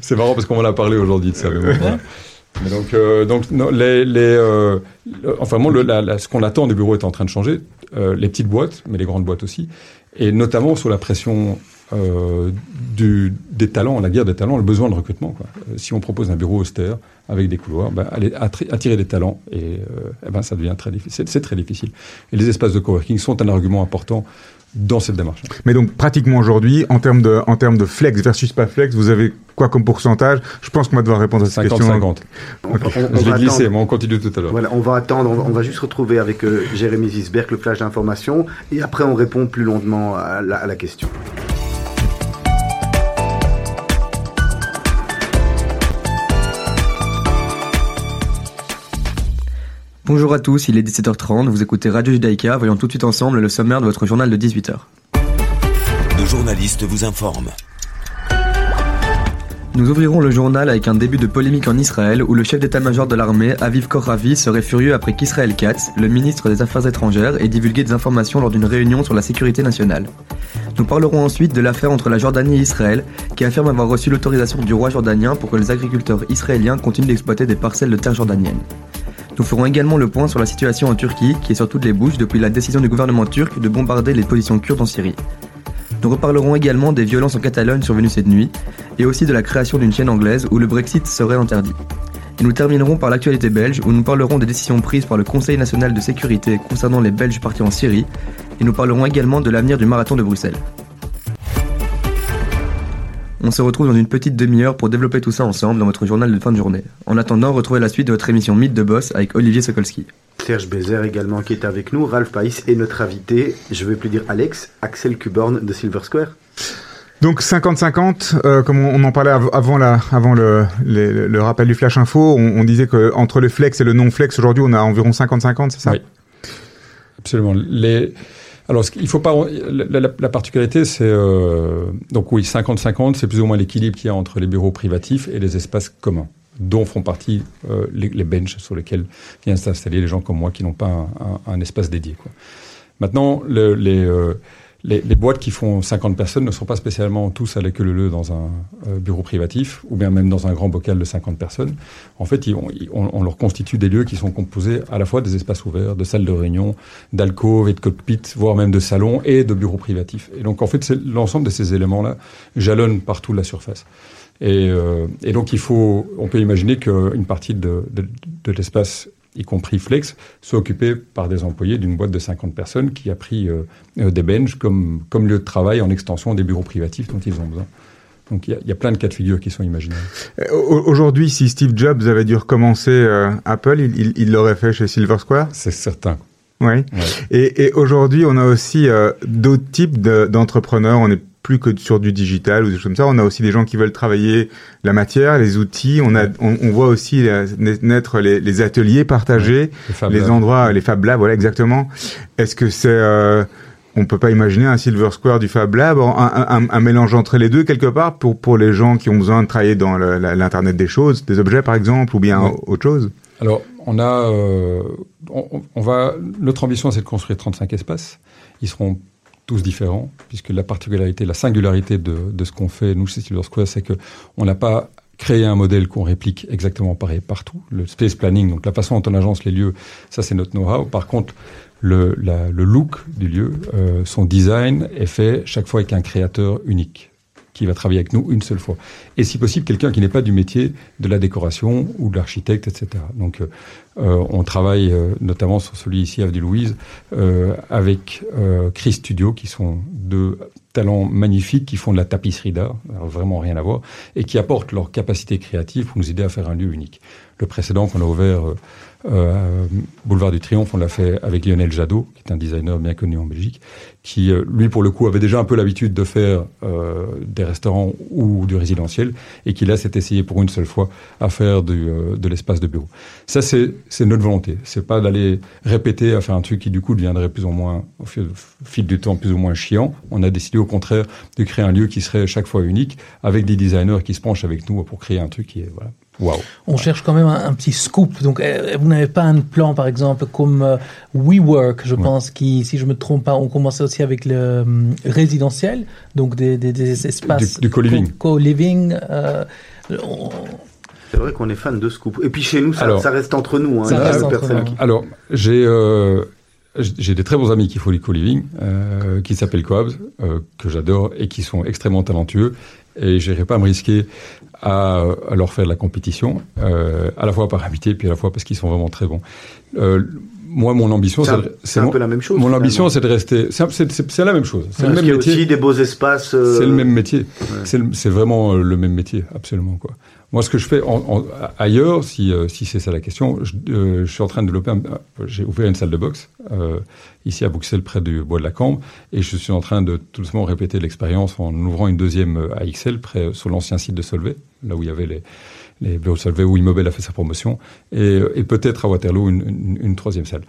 C'est marrant parce qu'on en a parlé aujourd'hui de ça. mais bon. Mais donc, euh, donc non, les, les, euh, le- enfin, moi, le- la- la- ce qu'on attend des bureaux est en train de changer. Euh, les petites boîtes, mais les grandes boîtes aussi, et notamment sous la pression euh, du, des talents, la guerre des talents, le besoin de recrutement. Quoi. Euh, si on propose un bureau austère avec des couloirs, ben, aller attirer des talents, et, euh, eh ben, ça devient très difficile. C'est très difficile. Et les espaces de coworking sont un argument important dans cette démarche. Mais donc pratiquement aujourd'hui, en termes de en termes de flex versus pas flex, vous avez quoi comme pourcentage? Je pense qu'on va devoir répondre à cette question. 50-50. On, on- on Je va l'ai glissé, attendre. mais on continue tout à l'heure. Voilà, on va attendre, on, on va juste retrouver avec euh, Jérémy Zisberg le flash d'information et après on répond plus longuement à la, à la question. Bonjour à tous, il est 17h30, vous écoutez Radio Judaïka, voyons tout de suite ensemble le sommaire de votre journal de 18h. Nos journalistes vous informent. Nous ouvrirons le journal avec un début de polémique en Israël où le chef d'état-major de l'armée, Aviv Koravi, serait furieux après qu'Israël Katz, le ministre des Affaires étrangères, ait divulgué des informations lors d'une réunion sur la sécurité nationale. Nous parlerons ensuite de l'affaire entre la Jordanie et Israël, qui affirme avoir reçu l'autorisation du roi jordanien pour que les agriculteurs israéliens continuent d'exploiter des parcelles de terre jordaniennes. Nous ferons également le point sur la situation en Turquie, qui est sur toutes les bouches depuis la décision du gouvernement turc de bombarder les positions kurdes en Syrie. Nous reparlerons également des violences en Catalogne survenues cette nuit, et aussi de la création d'une chaîne anglaise où le Brexit serait interdit. Et nous terminerons par l'actualité belge, où nous parlerons des décisions prises par le Conseil national de sécurité concernant les Belges partis en Syrie, et nous parlerons également de l'avenir du marathon de Bruxelles. On se retrouve dans une petite demi-heure pour développer tout ça ensemble dans votre journal de fin de journée. En attendant, retrouvez la suite de votre émission Mythe de Boss avec Olivier Sokolski. Serge Bézère également qui est avec nous, Ralph Païs et notre invité, je vais plus dire Alex, Axel Kuborn de Silver Square. Donc 50-50, euh, comme on, on en parlait av- avant, la, avant le, les- le rappel du Flash Info, on, on disait que entre le flex et le non-flex, aujourd'hui on a environ 50-50, c'est ça? Oui. Absolument. Les... Alors, il faut pas. La, la- la particularité, c'est euh, donc oui, 50-50, c'est plus ou moins l'équilibre qu'il y a entre les bureaux privatifs et les espaces communs, dont font partie euh, les, les benches sur lesquels viennent s'installer les gens comme moi qui n'ont pas un, un- un espace dédié. Quoi. Maintenant, le- les, euh, les, boîtes qui font 50 personnes ne sont pas spécialement tous à la queue leu dans un euh, bureau privatif ou bien même dans un grand bocal de 50 personnes. En fait, ils on, on leur constitue des lieux qui sont composés à la fois des espaces ouverts, de salles de réunion, d'alcôves et de cockpits, voire même de salons et de bureaux privatifs. Et donc, en fait, l'ensemble de ces éléments-là jalonnent partout la surface. Et, euh, et donc il faut, on peut imaginer qu'une partie de l'espace y compris Flex, soit occupée par des employés d'une boîte de 50 personnes qui a pris euh, euh, des benches comme, comme lieu de travail en extension des bureaux privatifs dont ils ont besoin. Donc il y, a, il y a plein de cas de figure qui sont imaginables. Euh, au- Aujourd'hui, si Steve Jobs avait dû recommencer euh, Apple, il- il il l'aurait fait chez Silver Square C'est certain. Oui. Ouais. Et, et aujourd'hui, on a aussi euh, d'autres types de- d'entrepreneurs. on n'est plus que sur du digital ou des choses comme ça. On a aussi des gens qui veulent travailler la matière, les outils. On, a, on, on voit aussi naître les, les ateliers partagés, Les endroits, les Fab Labs, voilà exactement. Est-ce que c'est... Euh, on peut pas imaginer un Silver Square du Fab Lab, un, un, un mélange entre les deux quelque part pour, pour les gens qui ont besoin de travailler dans l'Internet des choses, des objets par exemple, ou bien Ouais. autre chose? Alors, on a, euh, on, on va, notre ambition, c'est de construire 35 espaces. Ils seront tous différents, puisque la particularité, la singularité de, de ce qu'on fait, nous, chez Silver Square, c'est que on n'a pas créé un modèle qu'on réplique exactement pareil partout. Le space planning, donc la façon dont on agence les lieux, ça, c'est notre know-how. Par contre, le, le look du lieu, euh, son design est fait chaque fois avec un créateur unique qui va travailler avec nous une seule fois. Et si possible, quelqu'un qui n'est pas du métier de la décoration ou de l'architecte, etc. Donc, euh, euh, on travaille euh, notamment sur celui ici, Avenue Louise, euh, avec euh, Chris Studio, qui sont deux talents magnifiques, qui font de la tapisserie d'art, vraiment rien à voir, et qui apportent leur capacité créative pour nous aider à faire un lieu unique. Le précédent qu'on a ouvert euh, Boulevard du Triomphe, on l'a fait avec Lionel Jadot, qui est un designer bien connu en Belgique, qui, euh, lui, pour le coup, avait déjà un peu l'habitude de faire euh, des restaurants ou du résidentiel, et qui là s'est essayé pour une seule fois à faire du, euh, de l'espace de bureau. Ça, c'est notre volonté. C'est pas d'aller répéter à faire un truc qui, du coup, deviendrait plus ou moins, au fil, fil du temps, plus ou moins chiant. On a décidé, au contraire, de créer un lieu qui serait chaque fois unique, avec des designers qui se penchent avec nous pour créer un truc qui est, voilà, On cherche quand même un, un petit scoop. Donc, euh, vous n'avez pas un plan, par exemple, comme euh, WeWork, je Ouais. pense, qui, si je me trompe pas, on commençait aussi avec le euh, résidentiel, donc des, des, des espaces Du- du co-living. co- co-living. euh, on- C'est vrai qu'on est fan de Scoop. Et puis chez nous, ça, Alors- ça reste entre nous. Hein, Ça reste entre nous. qui- Alors, j'ai euh, j'ai des très bons amis qui font du co-living, euh, qui s'appellent Coabs, euh, que j'adore et qui sont extrêmement talentueux. Et j'irai pas me risquer à, à leur faire de la compétition, euh, à la fois par amitié, puis à la fois parce qu'ils sont vraiment très bons. Euh, moi, mon ambition, C'est un, c'est un mon- peu la même chose. Mon finalement. ambition, c'est de rester. C'est c'est- c'est- c'est la même chose. C'est le qu'il y même a métier. aussi des beaux espaces. euh, C'est le même métier. C'est le- C'est vraiment euh, le même métier, absolument quoi. Moi, ce que je fais en, en- ailleurs, si, euh, si c'est ça la question, je, euh, je suis en train de développer. un- J'ai ouvert une salle de boxe euh, ici à Bruxelles, près du bois de la Cambre, et je suis en train de tout doucement répéter l'expérience en ouvrant une deuxième euh, à XL, près sur l'ancien site de Solvay, là où il y avait les les bureaux de Solvay où Immobel a fait sa promotion, et, euh, et peut-être à Waterloo une, une- une troisième salle.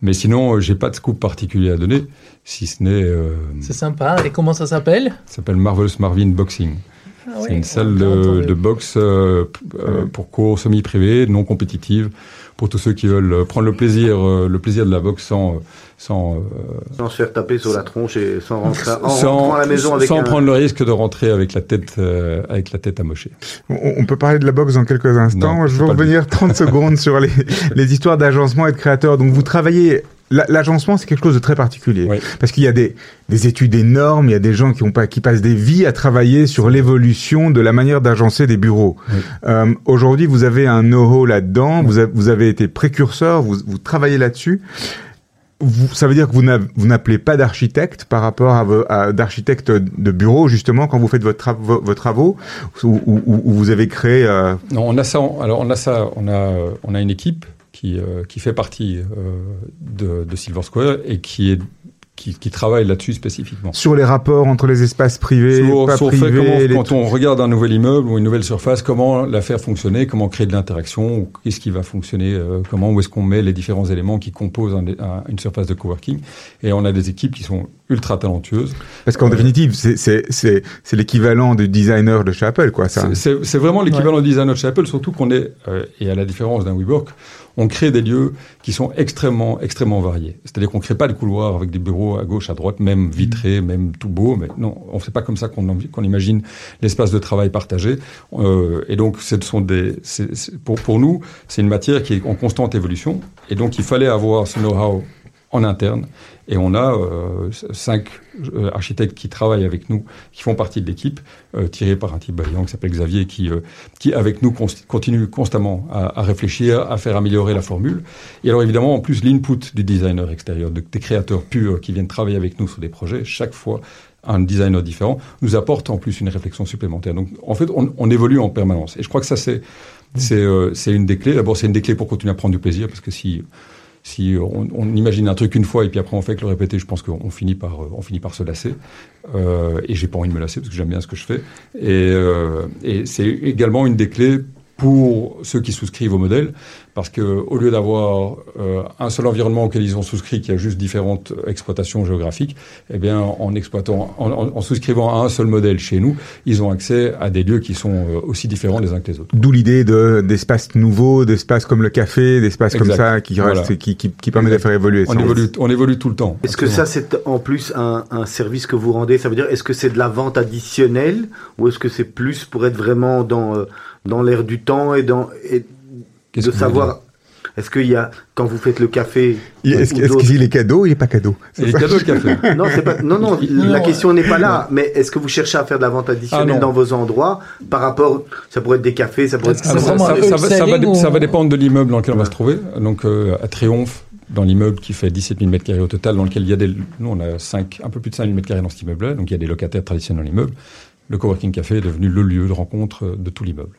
Mais sinon, euh, j'ai pas de scoop particulier à donner, si ce n'est, euh, C'est sympa. Et comment ça s'appelle? Ça s'appelle Marvelous Marvin Boxing. Ah C'est oui, une salle de, de boxe euh, euh, pour cours semi-privés, non compétitives, pour tous ceux qui veulent euh, prendre le plaisir, euh, le plaisir de la boxe sans, sans, euh, Sans se faire taper sur la tronche et sans rentrer en sans, rentrant à la maison avec sans un... prendre le risque de rentrer avec la tête, euh, avec la tête amochée. On, on peut parler de la boxe dans quelques instants. Non, je veux revenir 30 secondes sur les, les histoires d'agencement et de créateurs. Donc vous travaillez... la- L'agencement, c'est quelque chose de très particulier. Oui. Parce qu'il y a des, des études énormes, il y a des gens qui, ont pas, qui passent des vies à travailler sur l'évolution de la manière d'agencer des bureaux. Oui. Euh, Aujourd'hui, vous avez un know-how là-dedans, vous, avez- vous avez été précurseur, vous, vous travaillez là-dessus. Vous, ça veut dire que vous n'appelez pas d'architecte par rapport à, à d'architecte de bureau justement quand vous faites votre tra- vos, vos travaux ou, ou- ou- ou vous avez créé euh, Non, on a ça. alors on a ça. On a, on a une équipe qui, euh, qui fait partie euh, de, de Silver Square et qui est qui, qui travaille là-dessus spécifiquement. sur les rapports entre les espaces privés, Sur- pas sur fait privés, comment- les quand on regarde un nouvel immeuble ou une nouvelle surface, comment la faire fonctionner, comment créer de l'interaction, qu'est-ce qui va fonctionner, euh, comment, où est-ce qu'on met les différents éléments qui composent un- un- une surface de coworking. Et on a des équipes qui sont ultra talentueuses. parce qu'en euh, définitive c'est l'équivalent du designer de chez Apple quoi ça. C'est- vraiment l'équivalent du design de chez Apple, surtout qu'on est, euh, et à la différence d'un WeWork, on crée des lieux qui sont extrêmement, extrêmement variés. C'est-à-dire qu'on crée pas des couloirs avec des bureaux à gauche, à droite, même vitrés, même tout beau, mais non, on fait pas comme ça qu'on imagine l'espace de travail partagé. Euh, et donc, ce sont des, pour, pour nous, c'est une matière qui est en constante évolution, et donc il fallait avoir ce know-how en interne. Et on a euh, cinq euh, architectes qui travaillent avec nous, qui font partie de l'équipe, euh, tirés par un type brillant qui s'appelle Xavier, qui, euh, qui avec nous const- continue constamment à, à réfléchir, à faire améliorer la formule. Et alors évidemment, en plus, l'input du designer extérieur, de- des créateurs purs qui viennent travailler avec nous sur des projets, chaque fois un designer différent, nous apporte en plus une réflexion supplémentaire. Donc en fait, on, on évolue en permanence. Et je crois que ça, c'est euh, c'est une des clés. D'abord, c'est une des clés pour continuer à prendre du plaisir, parce que si si on, imagine un truc une fois et puis après on fait que le répéter, je pense qu'on finit par euh, on finit par se lasser. Euh, et j'ai pas envie de me lasser parce que j'aime bien ce que je fais. Et, euh, et c'est également une des clés pour ceux qui souscrivent au modèle, parce que au lieu d'avoir euh, un seul environnement auquel ils ont souscrit, qui a juste différentes exploitations géographiques, eh bien, en exploitant, en, en- en souscrivant à un seul modèle chez nous, ils ont accès à des lieux qui sont euh, aussi différents les uns que les autres. D'où l'idée de d'espaces nouveaux, d'espaces comme le café, d'espaces comme ça qui Voilà. qui, qui, qui permet de faire évoluer. On ça. évolue, on évolue tout le temps. Est-ce que ça, c'est en plus un, un service que vous rendez? Ça veut dire, est-ce que c'est de la vente additionnelle ou est-ce que c'est plus pour être vraiment dans, euh, dans l'air du temps et, dans, et de savoir Est-ce qu'il y a, quand vous faites le café, Il- Est-ce ou est-ce d'autres- qu'il est cadeau ou il est pas cadeau Et les cadeaux de café. non, c'est pas, non, non, la question n'est pas là. Mais est-ce que vous cherchez à faire de la vente Ah, additionnelle non. dans vos endroits par rapport, ça pourrait être des cafés, ça pourrait être Ah, ça, ça- un ça va, ça va upselling dé- ou- ça va dépendre de l'immeuble dans lequel on va se trouver. Donc euh, à Triomphe, dans l'immeuble qui fait 17 000 m2 au total, dans lequel il y a des... Nous, on a 5, un peu plus de 5 000 m2 dans cet immeuble-là, donc il y a des locataires traditionnels dans l'immeuble. Le coworking café est devenu le lieu de rencontre de tout l'immeuble.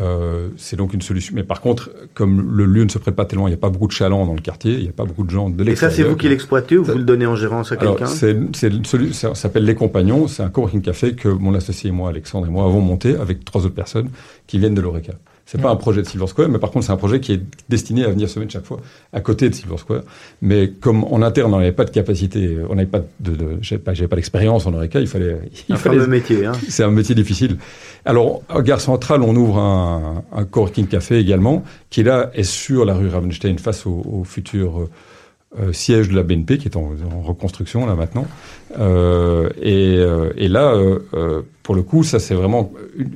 Euh, c'est donc une solution. Mais par contre, comme le lieu ne se prête pas tellement, il n'y a pas beaucoup de chalands dans le quartier, il n'y a pas beaucoup de gens de Et ça, l'extérieur. c'est vous qui l'exploitez ou vous le donnez en gérance à quelqu'un ça s'appelle Les Compagnons. C'est un coworking café que mon associé et moi, Alexandre et moi, avons monté avec trois autres personnes qui viennent de l'Oreca. C'est pas un projet de Silver Square, mais par contre, c'est un projet qui est destiné à venir se mettre chaque fois à côté de Silver Square. Mais comme en interne, on n'avait pas de capacité, on n'avait pas de, de j'avais pas, pas d'expérience en Oreca, il fallait, il Un fallait métier. Hein. c'est un métier difficile. Alors, à Gare Centrale, on ouvre un, un coworking café également, qui là est sur la rue Ravenstein, face au, au futur euh, siège de la BNP, qui est en, en reconstruction là maintenant. Euh, et, euh, et là, pour le coup, ça c'est vraiment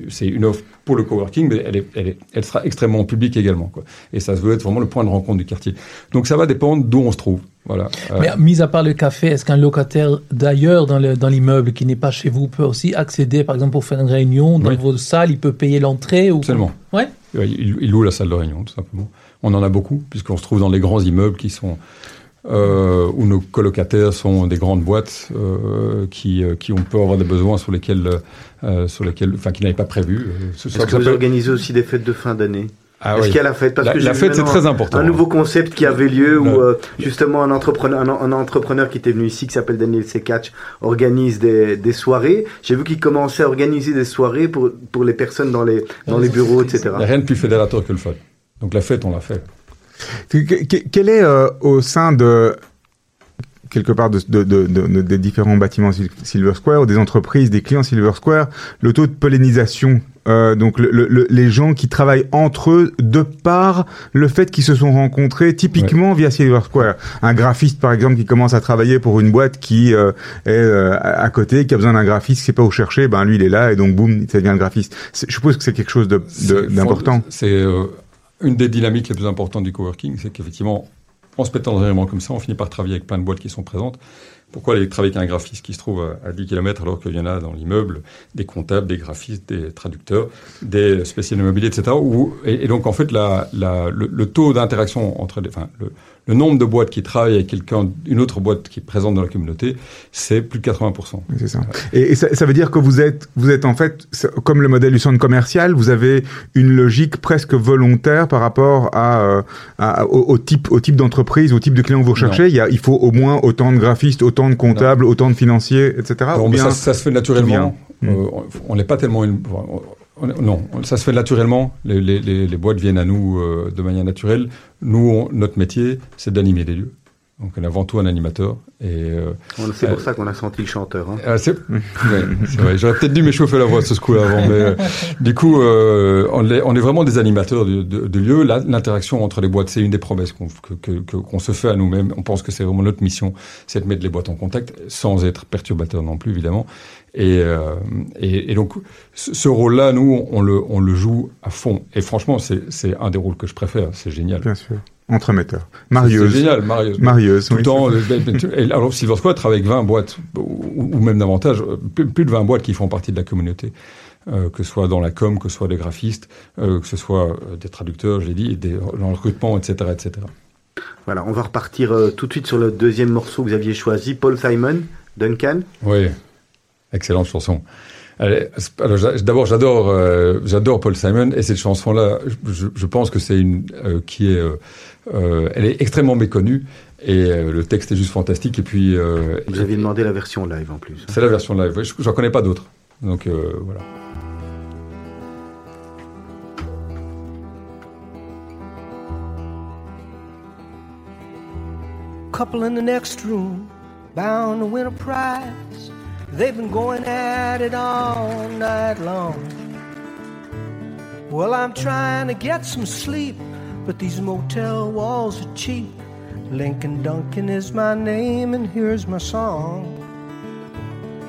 c'est une offre pour le coworking, mais elle, est, elle, est, elle sera extrêmement publique également. Quoi. Et ça se veut être vraiment le point de rencontre du quartier. Donc ça va dépendre d'où on se trouve. Voilà. Euh, Mais mis à part le café, est-ce qu'un locataire d'ailleurs dans le- dans l'immeuble qui n'est pas chez vous peut aussi accéder, par exemple, pour faire une réunion dans Oui. vos salles, il peut payer l'entrée ou Absolument. Ouais. Il, il loue la salle de réunion, tout simplement. On en a beaucoup, puisqu'on se trouve dans les grands immeubles qui sont euh, où nos colocataires sont des grandes boîtes euh, qui, euh, qui on peut avoir des besoins sur lesquels, euh, sur lesquels, enfin, qui n'avaient pas prévu. Euh, ce Est-ce que vous peut- organisez aussi des fêtes de fin d'année? Ah Est-ce oui. qu'il y a la fête? Parce La- que la j'ai fête, c'est très important. Un nouveau concept qui avait lieu où euh, justement un entrepreneur, un, un entrepreneur qui était venu ici, qui s'appelle Daniel Sekach, organise des, des soirées. J'ai vu qu'il commençait à organiser des soirées pour, pour les personnes dans les, dans les bureaux, etc. Il n'y a rien de plus fédérateur que le fun. Donc la fête, on l'a fait. Que- que- Quel est euh, au sein de quelque part de, de, de, de- des différents bâtiments Sil- Silver Square ou des entreprises, des clients Silver Square, le taux de pollinisation euh, donc le, le- le- les gens qui travaillent entre eux de par le fait qu'ils se sont rencontrés typiquement via Silver Square. Un graphiste par exemple qui commence à travailler pour une boîte qui euh, est euh, à côté, qui a besoin d'un graphiste, qui sait pas où chercher, ben lui il est là et donc boum, ça devient le graphiste. Je suppose que c'est quelque chose de- d'important. C'est euh, une des dynamiques les plus importantes du coworking, c'est qu'effectivement, en se mettant dans un élément comme ça, on finit par travailler avec plein de boîtes qui sont présentes. Pourquoi aller travailler avec un graphiste qui se trouve à, à 10 km alors qu'il y en a dans l'immeuble des comptables, des graphistes, des traducteurs, des spécialistes immobiliers, etc. Où- et, donc en fait, le, le taux d'interaction entre les, enfin, le, le nombre de boîtes qui travaillent avec quelqu'un, une autre boîte qui est présente dans la communauté, c'est plus de 80%. Oui, C'est ça. Et, et ça, ça veut dire que vous êtes, vous êtes en fait, comme le modèle du centre commercial, vous avez une logique presque volontaire par rapport à, euh, à- au, au type, au type d'entreprise, au type de client que vous recherchez. Il, y a, il faut au moins autant de graphistes, autant de comptables, autant de financiers, etc. Non, Ou bien- ça, ça se fait naturellement. bien. Euh, on- on n'est pas tellement une. On- on- non, ça se fait naturellement. Les, les- les- les boîtes viennent à nous euh, de manière naturelle. Nous, on- notre métier, c'est d'animer des lieux. Donc, on est avant tout un animateur. Et euh, C'est pour Euh, ça qu'on a senti le chanteur. hein. ah, c'est vrai. J'aurais peut-être dû m'échauffer la voix ce coup avant, mais du coup, on, est, on est vraiment des animateurs de, de, de lieux. L'interaction entre les boîtes, c'est une des promesses qu'on que, que- que- qu'on se fait à nous-mêmes. On pense que c'est vraiment notre mission, c'est de mettre les boîtes en contact, sans être perturbateur non plus, évidemment. Et, euh, et, et donc, ce, rôle-là, nous, on le, on le joue à fond. Et franchement, c'est c'est un des rôles que je préfère. C'est génial. Bien sûr. entremetteurs. Marieuse. C'est génial, marieuse. Marieuse, Tout oui. le temps. alors, Silver Squad travaille avec 20 boîtes, ou, ou même davantage, plus, plus de 20 boîtes qui font partie de la communauté. Euh, que ce soit dans la com, que ce soit des graphistes, euh, que ce soit euh, des traducteurs, j'ai dit, des, dans le recrutement, etc., etc. Voilà, on va repartir euh, tout de suite sur le deuxième morceau que vous aviez choisi, Paul Simon, Duncan. Oui, excellente chanson. D'abord, j'adore, euh, j'adore Paul Simon et cette chanson-là, je, je pense que c'est une euh, qui est, euh, elle est extrêmement méconnue et euh, le texte est juste fantastique. Et puis, euh, Vous aviez demandé la version live en plus. c'est la version live. Oui, je- J'en connais pas d'autres. Donc euh, voilà. Couple in the next room, bound to win a prize. They've been going at it all night long. Well, I'm trying to get some sleep, but these motel walls are cheap. Lincoln Duncan is my name, and here's my song.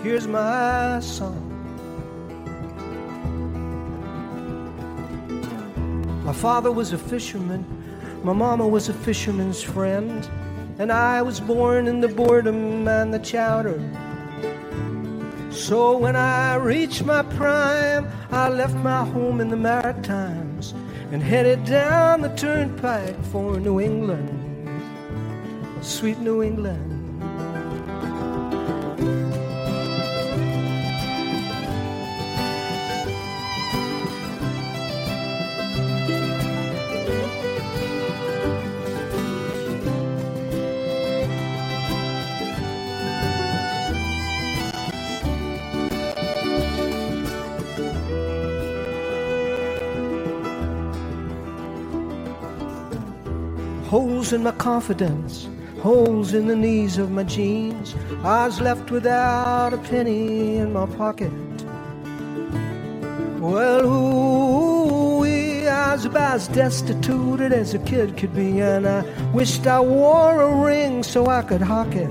Here's my song. My father was a fisherman, my mama was a fisherman's friend, and I was born in the boredom and the chowder. So when I reached my prime, I left my home in the Maritimes and headed down the turnpike for New England, sweet New England. In my confidence, holes in the knees of my jeans. I was left without a penny in my pocket. Well, ooh, I was about as destitute as a kid could be, and I wished I wore a ring so I could hawk it.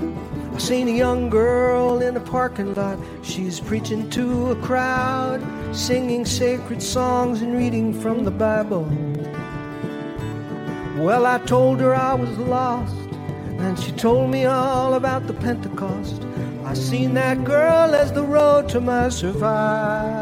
Mm. I seen a young girl in a parking lot. She's preaching to a crowd, singing sacred songs and reading from the Bible. Well, I told her I was lost, and she told me all about the Pentecost. I seen that girl as the road to my survival.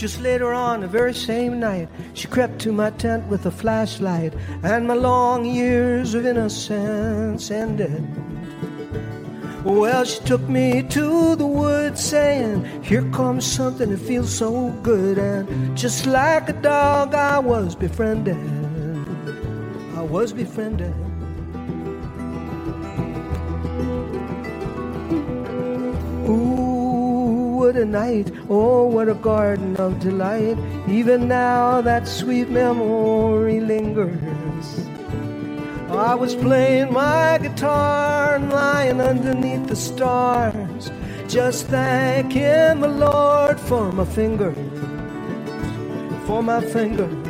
Just later on, the very same night, she crept to my tent with a flashlight, and my long years of innocence ended. Well, she took me to the woods, saying, Here comes something that feels so good. And just like a dog, I was befriended. I was befriended. Ooh, a night. Oh, what a garden of delight. Even now, that sweet memory lingers. I was playing my guitar and lying underneath the stars, just thanking the Lord for my finger, for my finger.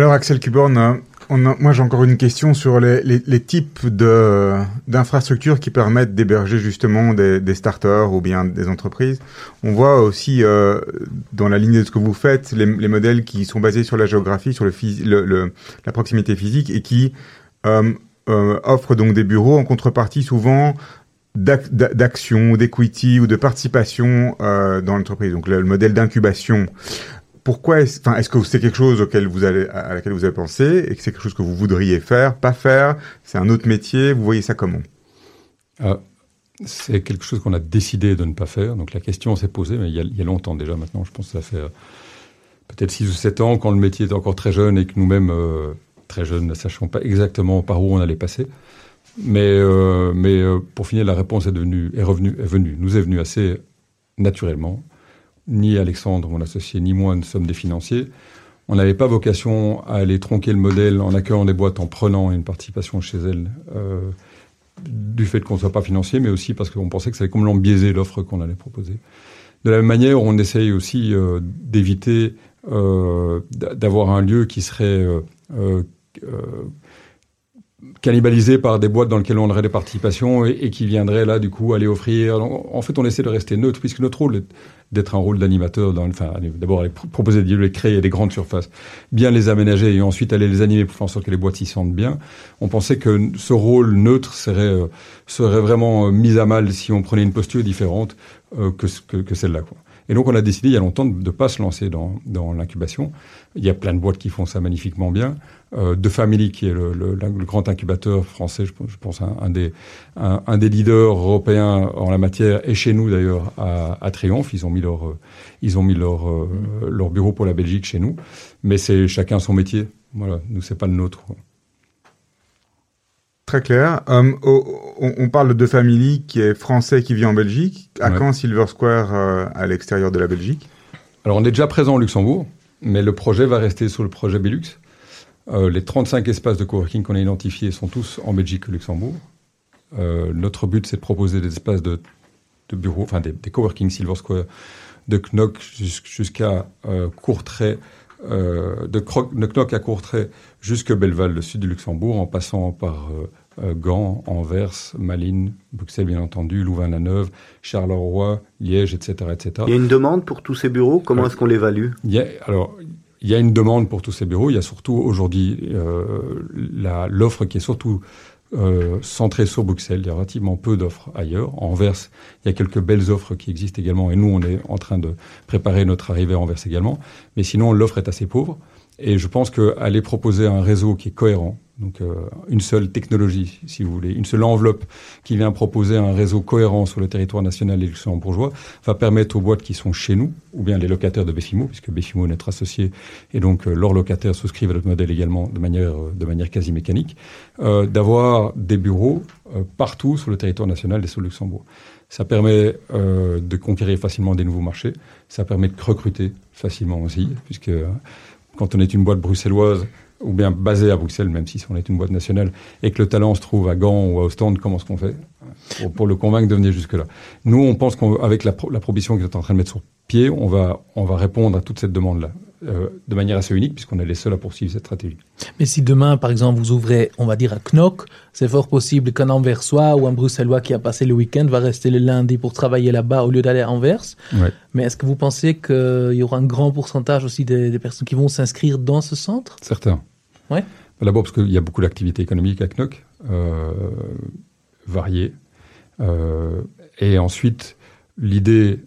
Alors Axel Kuborn, euh, on a- moi j'ai encore une question sur les, types d'infrastructures qui permettent d'héberger justement des, des starters ou bien des entreprises. On voit aussi euh, dans la ligne de ce que vous faites les, les modèles qui sont basés sur la géographie, sur le, la proximité physique et qui euh, euh, offrent donc des bureaux en contrepartie souvent d'ac- d'a- d'actions, d'equity ou de participation dans l'entreprise. Donc le modèle d'incubation. Pourquoi est-ce, enfin, est-ce que c'est quelque chose auquel vous allez, à laquelle vous avez pensé et que c'est quelque chose que vous voudriez faire, pas faire? C'est un autre métier? Vous voyez ça comment? Ah, c'est quelque chose qu'on a décidé de ne pas faire. Donc la question s'est posée, mais il y, a, longtemps déjà maintenant. Je pense que ça fait euh, peut-être 6 ou 7 ans quand le métier était encore très jeune et que nous-mêmes, euh, très jeunes, ne sachions pas exactement par où on allait passer. Mais, euh, mais euh, pour finir, la réponse est, devenue, est, revenue, est venue, nous est venue assez naturellement. Ni Alexandre, mon associé, ni moi ne sommes des financiers. On n'avait pas vocation à aller tronquer le modèle en accueillant des boîtes, en prenant une participation chez elles, euh, du fait qu'on ne soit pas financier, mais aussi parce qu'on pensait que ça allait complètement biaiser l'offre qu'on allait proposer. De la même manière, on essaye aussi euh, d'éviter euh, d'a- d'avoir un lieu qui serait cannibalisé par des boîtes dans lesquelles on aurait des participations et, qui viendraient là, du coup, aller offrir. En fait, on essaie de rester neutre, puisque notre rôle est d'être un rôle d'animateur, enfin, d'abord proposer de créer des grandes surfaces, bien les aménager et ensuite aller les animer pour faire en sorte que les boîtes s'y sentent bien. On pensait que ce rôle neutre serait, euh, serait vraiment euh, mis à mal si on prenait une posture différente euh, que, que celle-là. quoi. Et donc, on a décidé il y a longtemps de ne pas se lancer dans, dans l'incubation. Il y a plein de boîtes qui font ça magnifiquement bien. Euh, de Family, qui est le, le- le grand incubateur français, je, pense- je pense un, un des, un, un des leaders européens en la matière, et chez nous d'ailleurs à, à Triomphe. Ils ont mis leur, euh, ils ont mis leur, euh, leur bureau pour la Belgique chez nous. Mais c'est chacun son métier. Voilà, nous c'est pas le nôtre. Très clair. Euh, oh, on, on parle de Family qui est français qui vit en Belgique. À Ouais. quand Silver Square euh, à l'extérieur de la Belgique? Alors, on est déjà présent au Luxembourg, mais le projet va rester sur le projet Belux. Euh, les 35 espaces de coworking qu'on a identifiés sont tous en Belgique Luxembourg. Euh, notre but, c'est de proposer des espaces de, bureaux, enfin des, des coworking Silver Square, de Knock jus- jusqu'à euh, Courtrai, euh, de, de Knock à Courtrai jusque Belleval, le sud du Luxembourg, en passant par Gand, Anvers, Malines, Bruxelles, bien entendu, Louvain-la-Neuve, Charleroi, Liège, etc., etc. Il y a une demande pour tous ces bureaux? Comment est-ce qu'on l'évalue? Alors, il y a une demande pour tous ces bureaux. Il y a surtout aujourd'hui euh, l'offre qui est surtout euh, centrée sur Bruxelles. Il y a relativement peu d'offres ailleurs. En Anvers, il y a quelques belles offres qui existent également. Et nous, on est en train de préparer notre arrivée à Anvers également. Mais sinon, l'offre est assez pauvre. Et je pense qu'aller proposer un réseau qui est cohérent, donc euh, une seule technologie, si vous voulez, une seule enveloppe qui vient proposer un réseau cohérent sur le territoire national et luxembourgeois, va permettre aux boîtes qui sont chez nous, ou bien les locataires de Befimo, puisque Befimo est notre associé, et donc euh, leurs locataires souscrivent à notre modèle également de manière, euh, de manière quasi mécanique, euh, d'avoir des bureaux partout sur le territoire national et sur le Luxembourg. Ça permet de conquérir facilement des nouveaux marchés, ça permet de recruter facilement aussi, puisque quand on est une boîte bruxelloise, ou bien basée à Bruxelles, même si on est une boîte nationale, et que le talent se trouve à Gand ou à Ostende, comment est-ce qu'on fait pour, pour le convaincre de venir jusque-là? Nous, on pense qu'avec la, pro- la proposition qu'ils sont en train de mettre sur pied, on va, on va répondre à toute cette demande-là, euh, de manière assez unique, puisqu'on est les seuls à poursuivre cette stratégie. Mais si demain, par exemple, vous ouvrez, on va dire, à Knock, c'est fort possible qu'un Anversois ou un Bruxellois qui a passé le week-end va rester le lundi pour travailler là-bas au lieu d'aller à Anvers. Ouais. Mais est-ce que vous pensez qu'il y aura un grand pourcentage aussi des, des personnes qui vont s'inscrire dans ce centre? Certains. Ouais. D'abord parce qu'il y a beaucoup d'activités économiques à Knock, euh, variées. Euh, et ensuite, l'idée,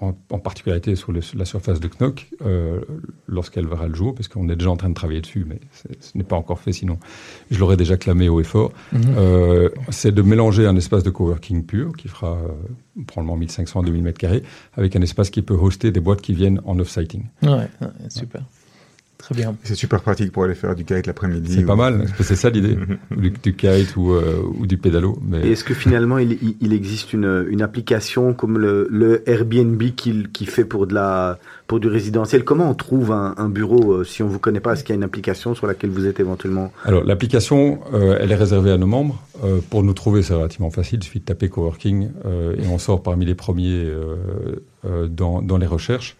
en, en particularité sur le- la surface de Knock, euh, lorsqu'elle verra le jour, parce qu'on est déjà en train de travailler dessus, mais ce n'est pas encore fait, sinon je l'aurais déjà clamé haut et fort, Mhm. euh, c'est de mélanger un espace de coworking pur, qui fera euh, probablement 1500 à 2000 m2, avec un espace qui peut hoster des boîtes qui viennent en off-siting. Ouais, ouais, super. Très bien. C'est super pratique pour aller faire du kite l'après-midi. C'est ou- pas mal, parce que c'est ça l'idée, du, du kite ou, euh, ou du pédalo. Mais... Et est-ce que finalement il, existe une, une application comme le, le Airbnb qui, qui fait pour, de la, pour du résidentiel? Comment on trouve un, un bureau euh, si on vous connaît pas? Est-ce qu'il y a une application sur laquelle vous êtes éventuellement? Alors, l'application, euh, elle est réservée à nos membres. Euh, pour nous trouver, c'est relativement facile. Il suffit de taper coworking euh, et on sort parmi les premiers euh, euh, dans, dans les recherches.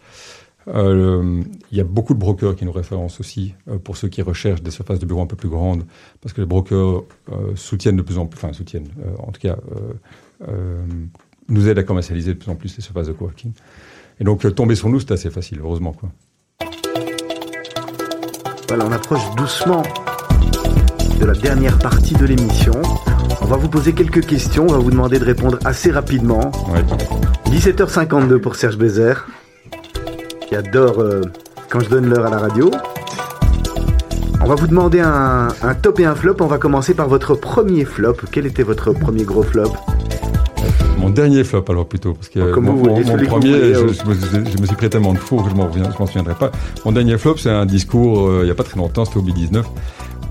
Euh, Il y a beaucoup de brokers qui nous référencent aussi euh, pour ceux qui recherchent des surfaces de bureaux un peu plus grandes, parce que les brokers euh, soutiennent de plus en plus, enfin soutiennent, en tout cas, nous aident à commercialiser de plus en plus les surfaces de coworking. Et donc, tomber sur nous, c'est assez facile, heureusement. Quoi. Voilà, on approche doucement de la dernière partie de l'émission. On va vous poser quelques questions, on va vous demander de répondre assez rapidement. 17h52 pour Serge Bézère, qui adore euh, quand je donne l'heure à la radio. On va vous demander un, un top et un flop. On va commencer par votre premier flop. Quel était votre premier gros flop? Mon dernier flop, alors plutôt, parce que Comme mon, vous voulez, mon- vous premier, je, je me, je me suis pris tellement de fou que je m'en souviendrai pas. Mon dernier flop, c'est un discours, euh, il y a pas très longtemps, c'était au B19,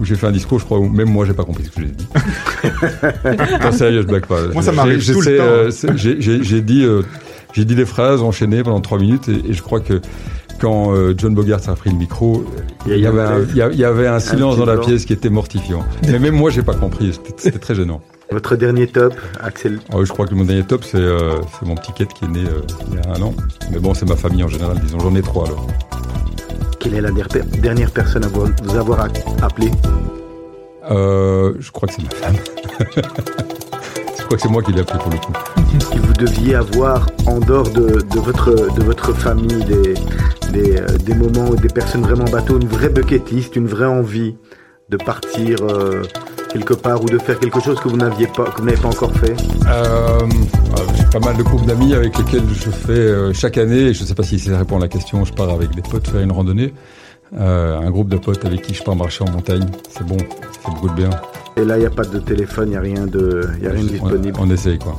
où j'ai fait un discours, je crois, où même moi, j'ai pas compris ce que j'ai dit. non, sérieux, je blague pas. Moi, ça m'arrive j'ai- tout le temps. euh, j'ai- dit, euh, j'ai dit des phrases enchaînées pendant trois minutes, et, et je crois que quand euh, John Bogart a pris le micro, il y, avait un, il y avait un silence dans la blanc. pièce qui était mortifiant. Mais même moi, j'ai pas compris. C'était- très gênant. Votre dernier top, Axel oui, je crois que mon dernier top, c'est euh, mon petit quête qui est né euh, il y a un an. Mais bon, c'est ma famille en général, disons. J'en ai trois alors. Quelle est la der- dernière personne à vous, avoir appelé? Euh, je crois que c'est ma femme. crois que c'est moi qui l'ai appelé pour le coup. Si vous deviez avoir en dehors de, de votre, de votre famille des, des, euh, des moments où des personnes vraiment bateau, une vraie bucket list, une vraie envie de partir euh, quelque part ou de faire quelque chose que vous n'aviez pas, que vous n'avez pas encore fait? Euh, euh, J'ai pas mal de groupes d'amis avec lesquels je fais euh, chaque année, et je ne sais pas si ça répond à la question, je pars avec des potes faire une randonnée. Un groupe de potes avec qui je pars marcher en montagne. C'est bon, ça fait beaucoup de bien. Et là, il n'y a pas de téléphone, il n'y a rien de, il y a rien de disponible. On, on essaye quoi.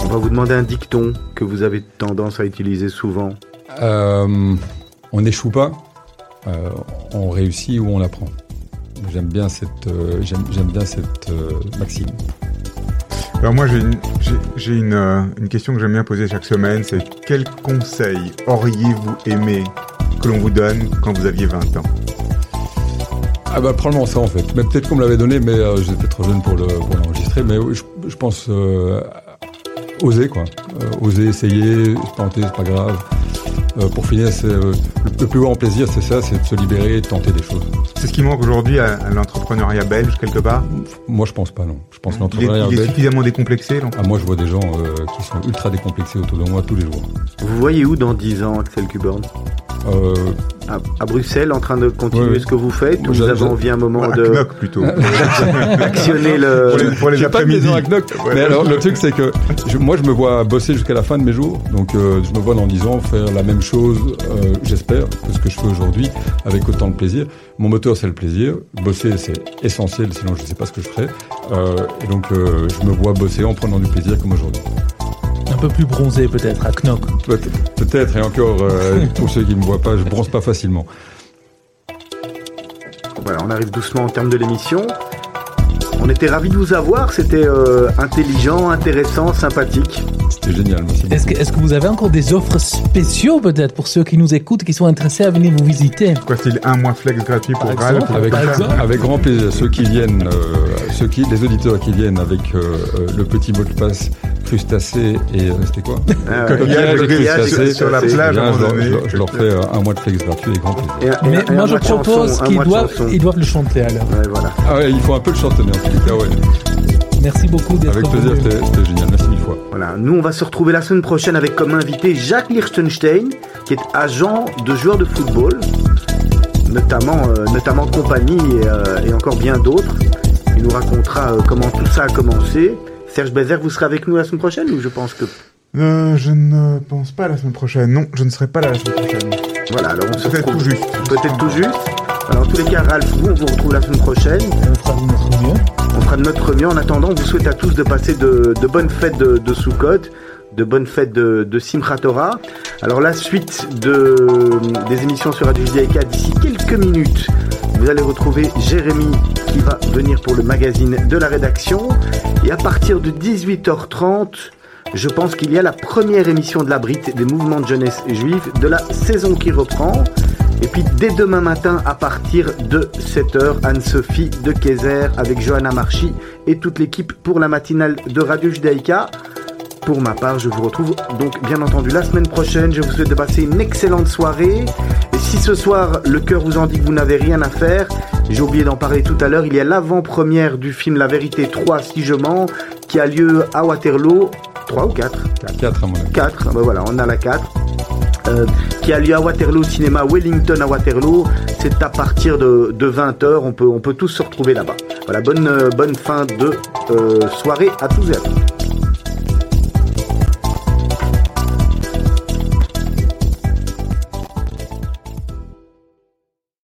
On va vous demander un dicton que vous avez tendance à utiliser souvent. Euh, on n'échoue pas, euh, on réussit ou on apprend. J'aime bien cette, euh, j'aime, j'aime bien cette euh, maxime. Alors moi j'ai une, j'ai, j'ai une, euh, une question que j'aime bien poser chaque semaine, c'est quel conseil auriez-vous aimé que l'on vous donne quand vous aviez 20 ans? Ah bah probablement ça en fait. Mais peut-être qu'on me l'avait donné, mais euh, j'étais trop jeune pour, le, l'enregistrer. Mais je, pense euh, oser quoi. Euh, oser essayer, se planter, c'est pas grave. Pour finir, le, le plus grand plaisir, c'est ça, c'est de se libérer et de tenter des choses. C'est ce qui manque aujourd'hui à, à l'entrepreneuriat belge quelque part Moi, je pense pas, non. Je pense l'entrepreneuriat il est belge- suffisamment décomplexé Ah, moi, je vois des gens euh, qui sont ultra décomplexés autour de moi tous les jours. Vous voyez où dans 10 ans, Axel Cuborn Euh, à, à Bruxelles, en train de continuer ce que vous faites, ou vous avez envie à un moment À de Knock plutôt. actionner le. Pour les, pour les J'ai pas de après-midi. à. Ouais. Mais alors, le truc, c'est que je- moi, je me vois bosser jusqu'à la fin de mes jours. Donc, euh, je me vois dans 10 ans faire la même chose, euh, j'espère, que ce que je fais aujourd'hui, avec autant de plaisir. Mon moteur, c'est le plaisir. Bosser, c'est essentiel, sinon je ne sais pas ce que je ferais. Euh, et donc, euh, je me vois bosser en prenant du plaisir comme aujourd'hui. Un peu plus bronzé peut-être à Knock. Peut- Peut-être, et encore, euh, pour ceux qui ne me voient pas, je bronze pas facilement. Voilà, on arrive doucement en termes de l'émission. On était ravis de vous avoir, c'était euh, intelligent, intéressant, sympathique. C'était génial, merci. Est-ce que, est-ce que vous avez encore des offres spéciaux peut-être pour ceux qui nous écoutent, qui sont intéressés à venir vous visiter? Quoi, style un mois flex gratuit pour exemple, Avec, avec grand plaisir. Ceux qui viennent, euh, ceux qui, les auditeurs qui viennent avec euh, le petit mot de passe crustacé et c'était quoi? Ah. Coquillage, et crustacé. sur la c'est plage, je, leur, je leur- je leur fais euh, un mois de flex gratuit avec grand plaisir. Et et Mais et moi je propose qu'ils doivent, ils doivent le chanter alors. Ouais, voilà. Ah ouais, il faut un peu le chantonner ouais. Merci beaucoup d'être Avec plaisir, venu. c'était génial. Merci mille fois. Voilà, nous on va se retrouver la semaine prochaine avec comme invité Jacques Liechtenstein, qui est agent de joueurs de football, notamment, euh, notamment compagnie et, euh, et encore bien d'autres. Il nous racontera euh, comment tout ça a commencé. Serge Bézère, vous serez avec nous la semaine prochaine ou je pense que... Euh, je ne pense pas la semaine prochaine. Non, je ne serai pas là la semaine prochaine. Voilà, alors on se Peut-être tout juste. peut-être tout juste. Alors en tous les cas, Ralph, vous, on vous retrouve la semaine prochaine. On fera de notre mieux. On fera de notre mieux. En attendant, on vous souhaite à tous de passer de, bonnes fêtes de, de Sukkot, de bonnes fêtes de, de Torah. Alors la suite de, des émissions sur Radio Judaïka d'ici quelques minutes. Vous allez retrouver Jérémy qui va venir pour le magazine de la rédaction. Et à partir de 18h30, je pense qu'il y a la première émission de la Brit des mouvements de jeunesse juifs de la saison qui reprend. Et puis dès demain matin à partir de 7h, Anne-Sophie de Kayser avec Johanna Marchi et toute l'équipe pour la matinale de Radio Judaïka. Pour ma part, je vous retrouve donc bien entendu la semaine prochaine. Je vous souhaite de passer une excellente soirée. Et si ce soir le cœur vous en dit que vous n'avez rien à faire, j'ai oublié d'en parler tout à l'heure, il y a l'avant-première du film La vérité 3 si je mens qui a lieu à Waterloo. 3 ou 4 4 à mon avis. 4, ben voilà, on a la 4. euh, qui a lieu à Waterloo, cinéma Wellington à Waterloo. C'est à partir de, 20h. On peut, on peut tous se retrouver là-bas. Voilà, bonne, bonne fin de soirée à tous et à tous.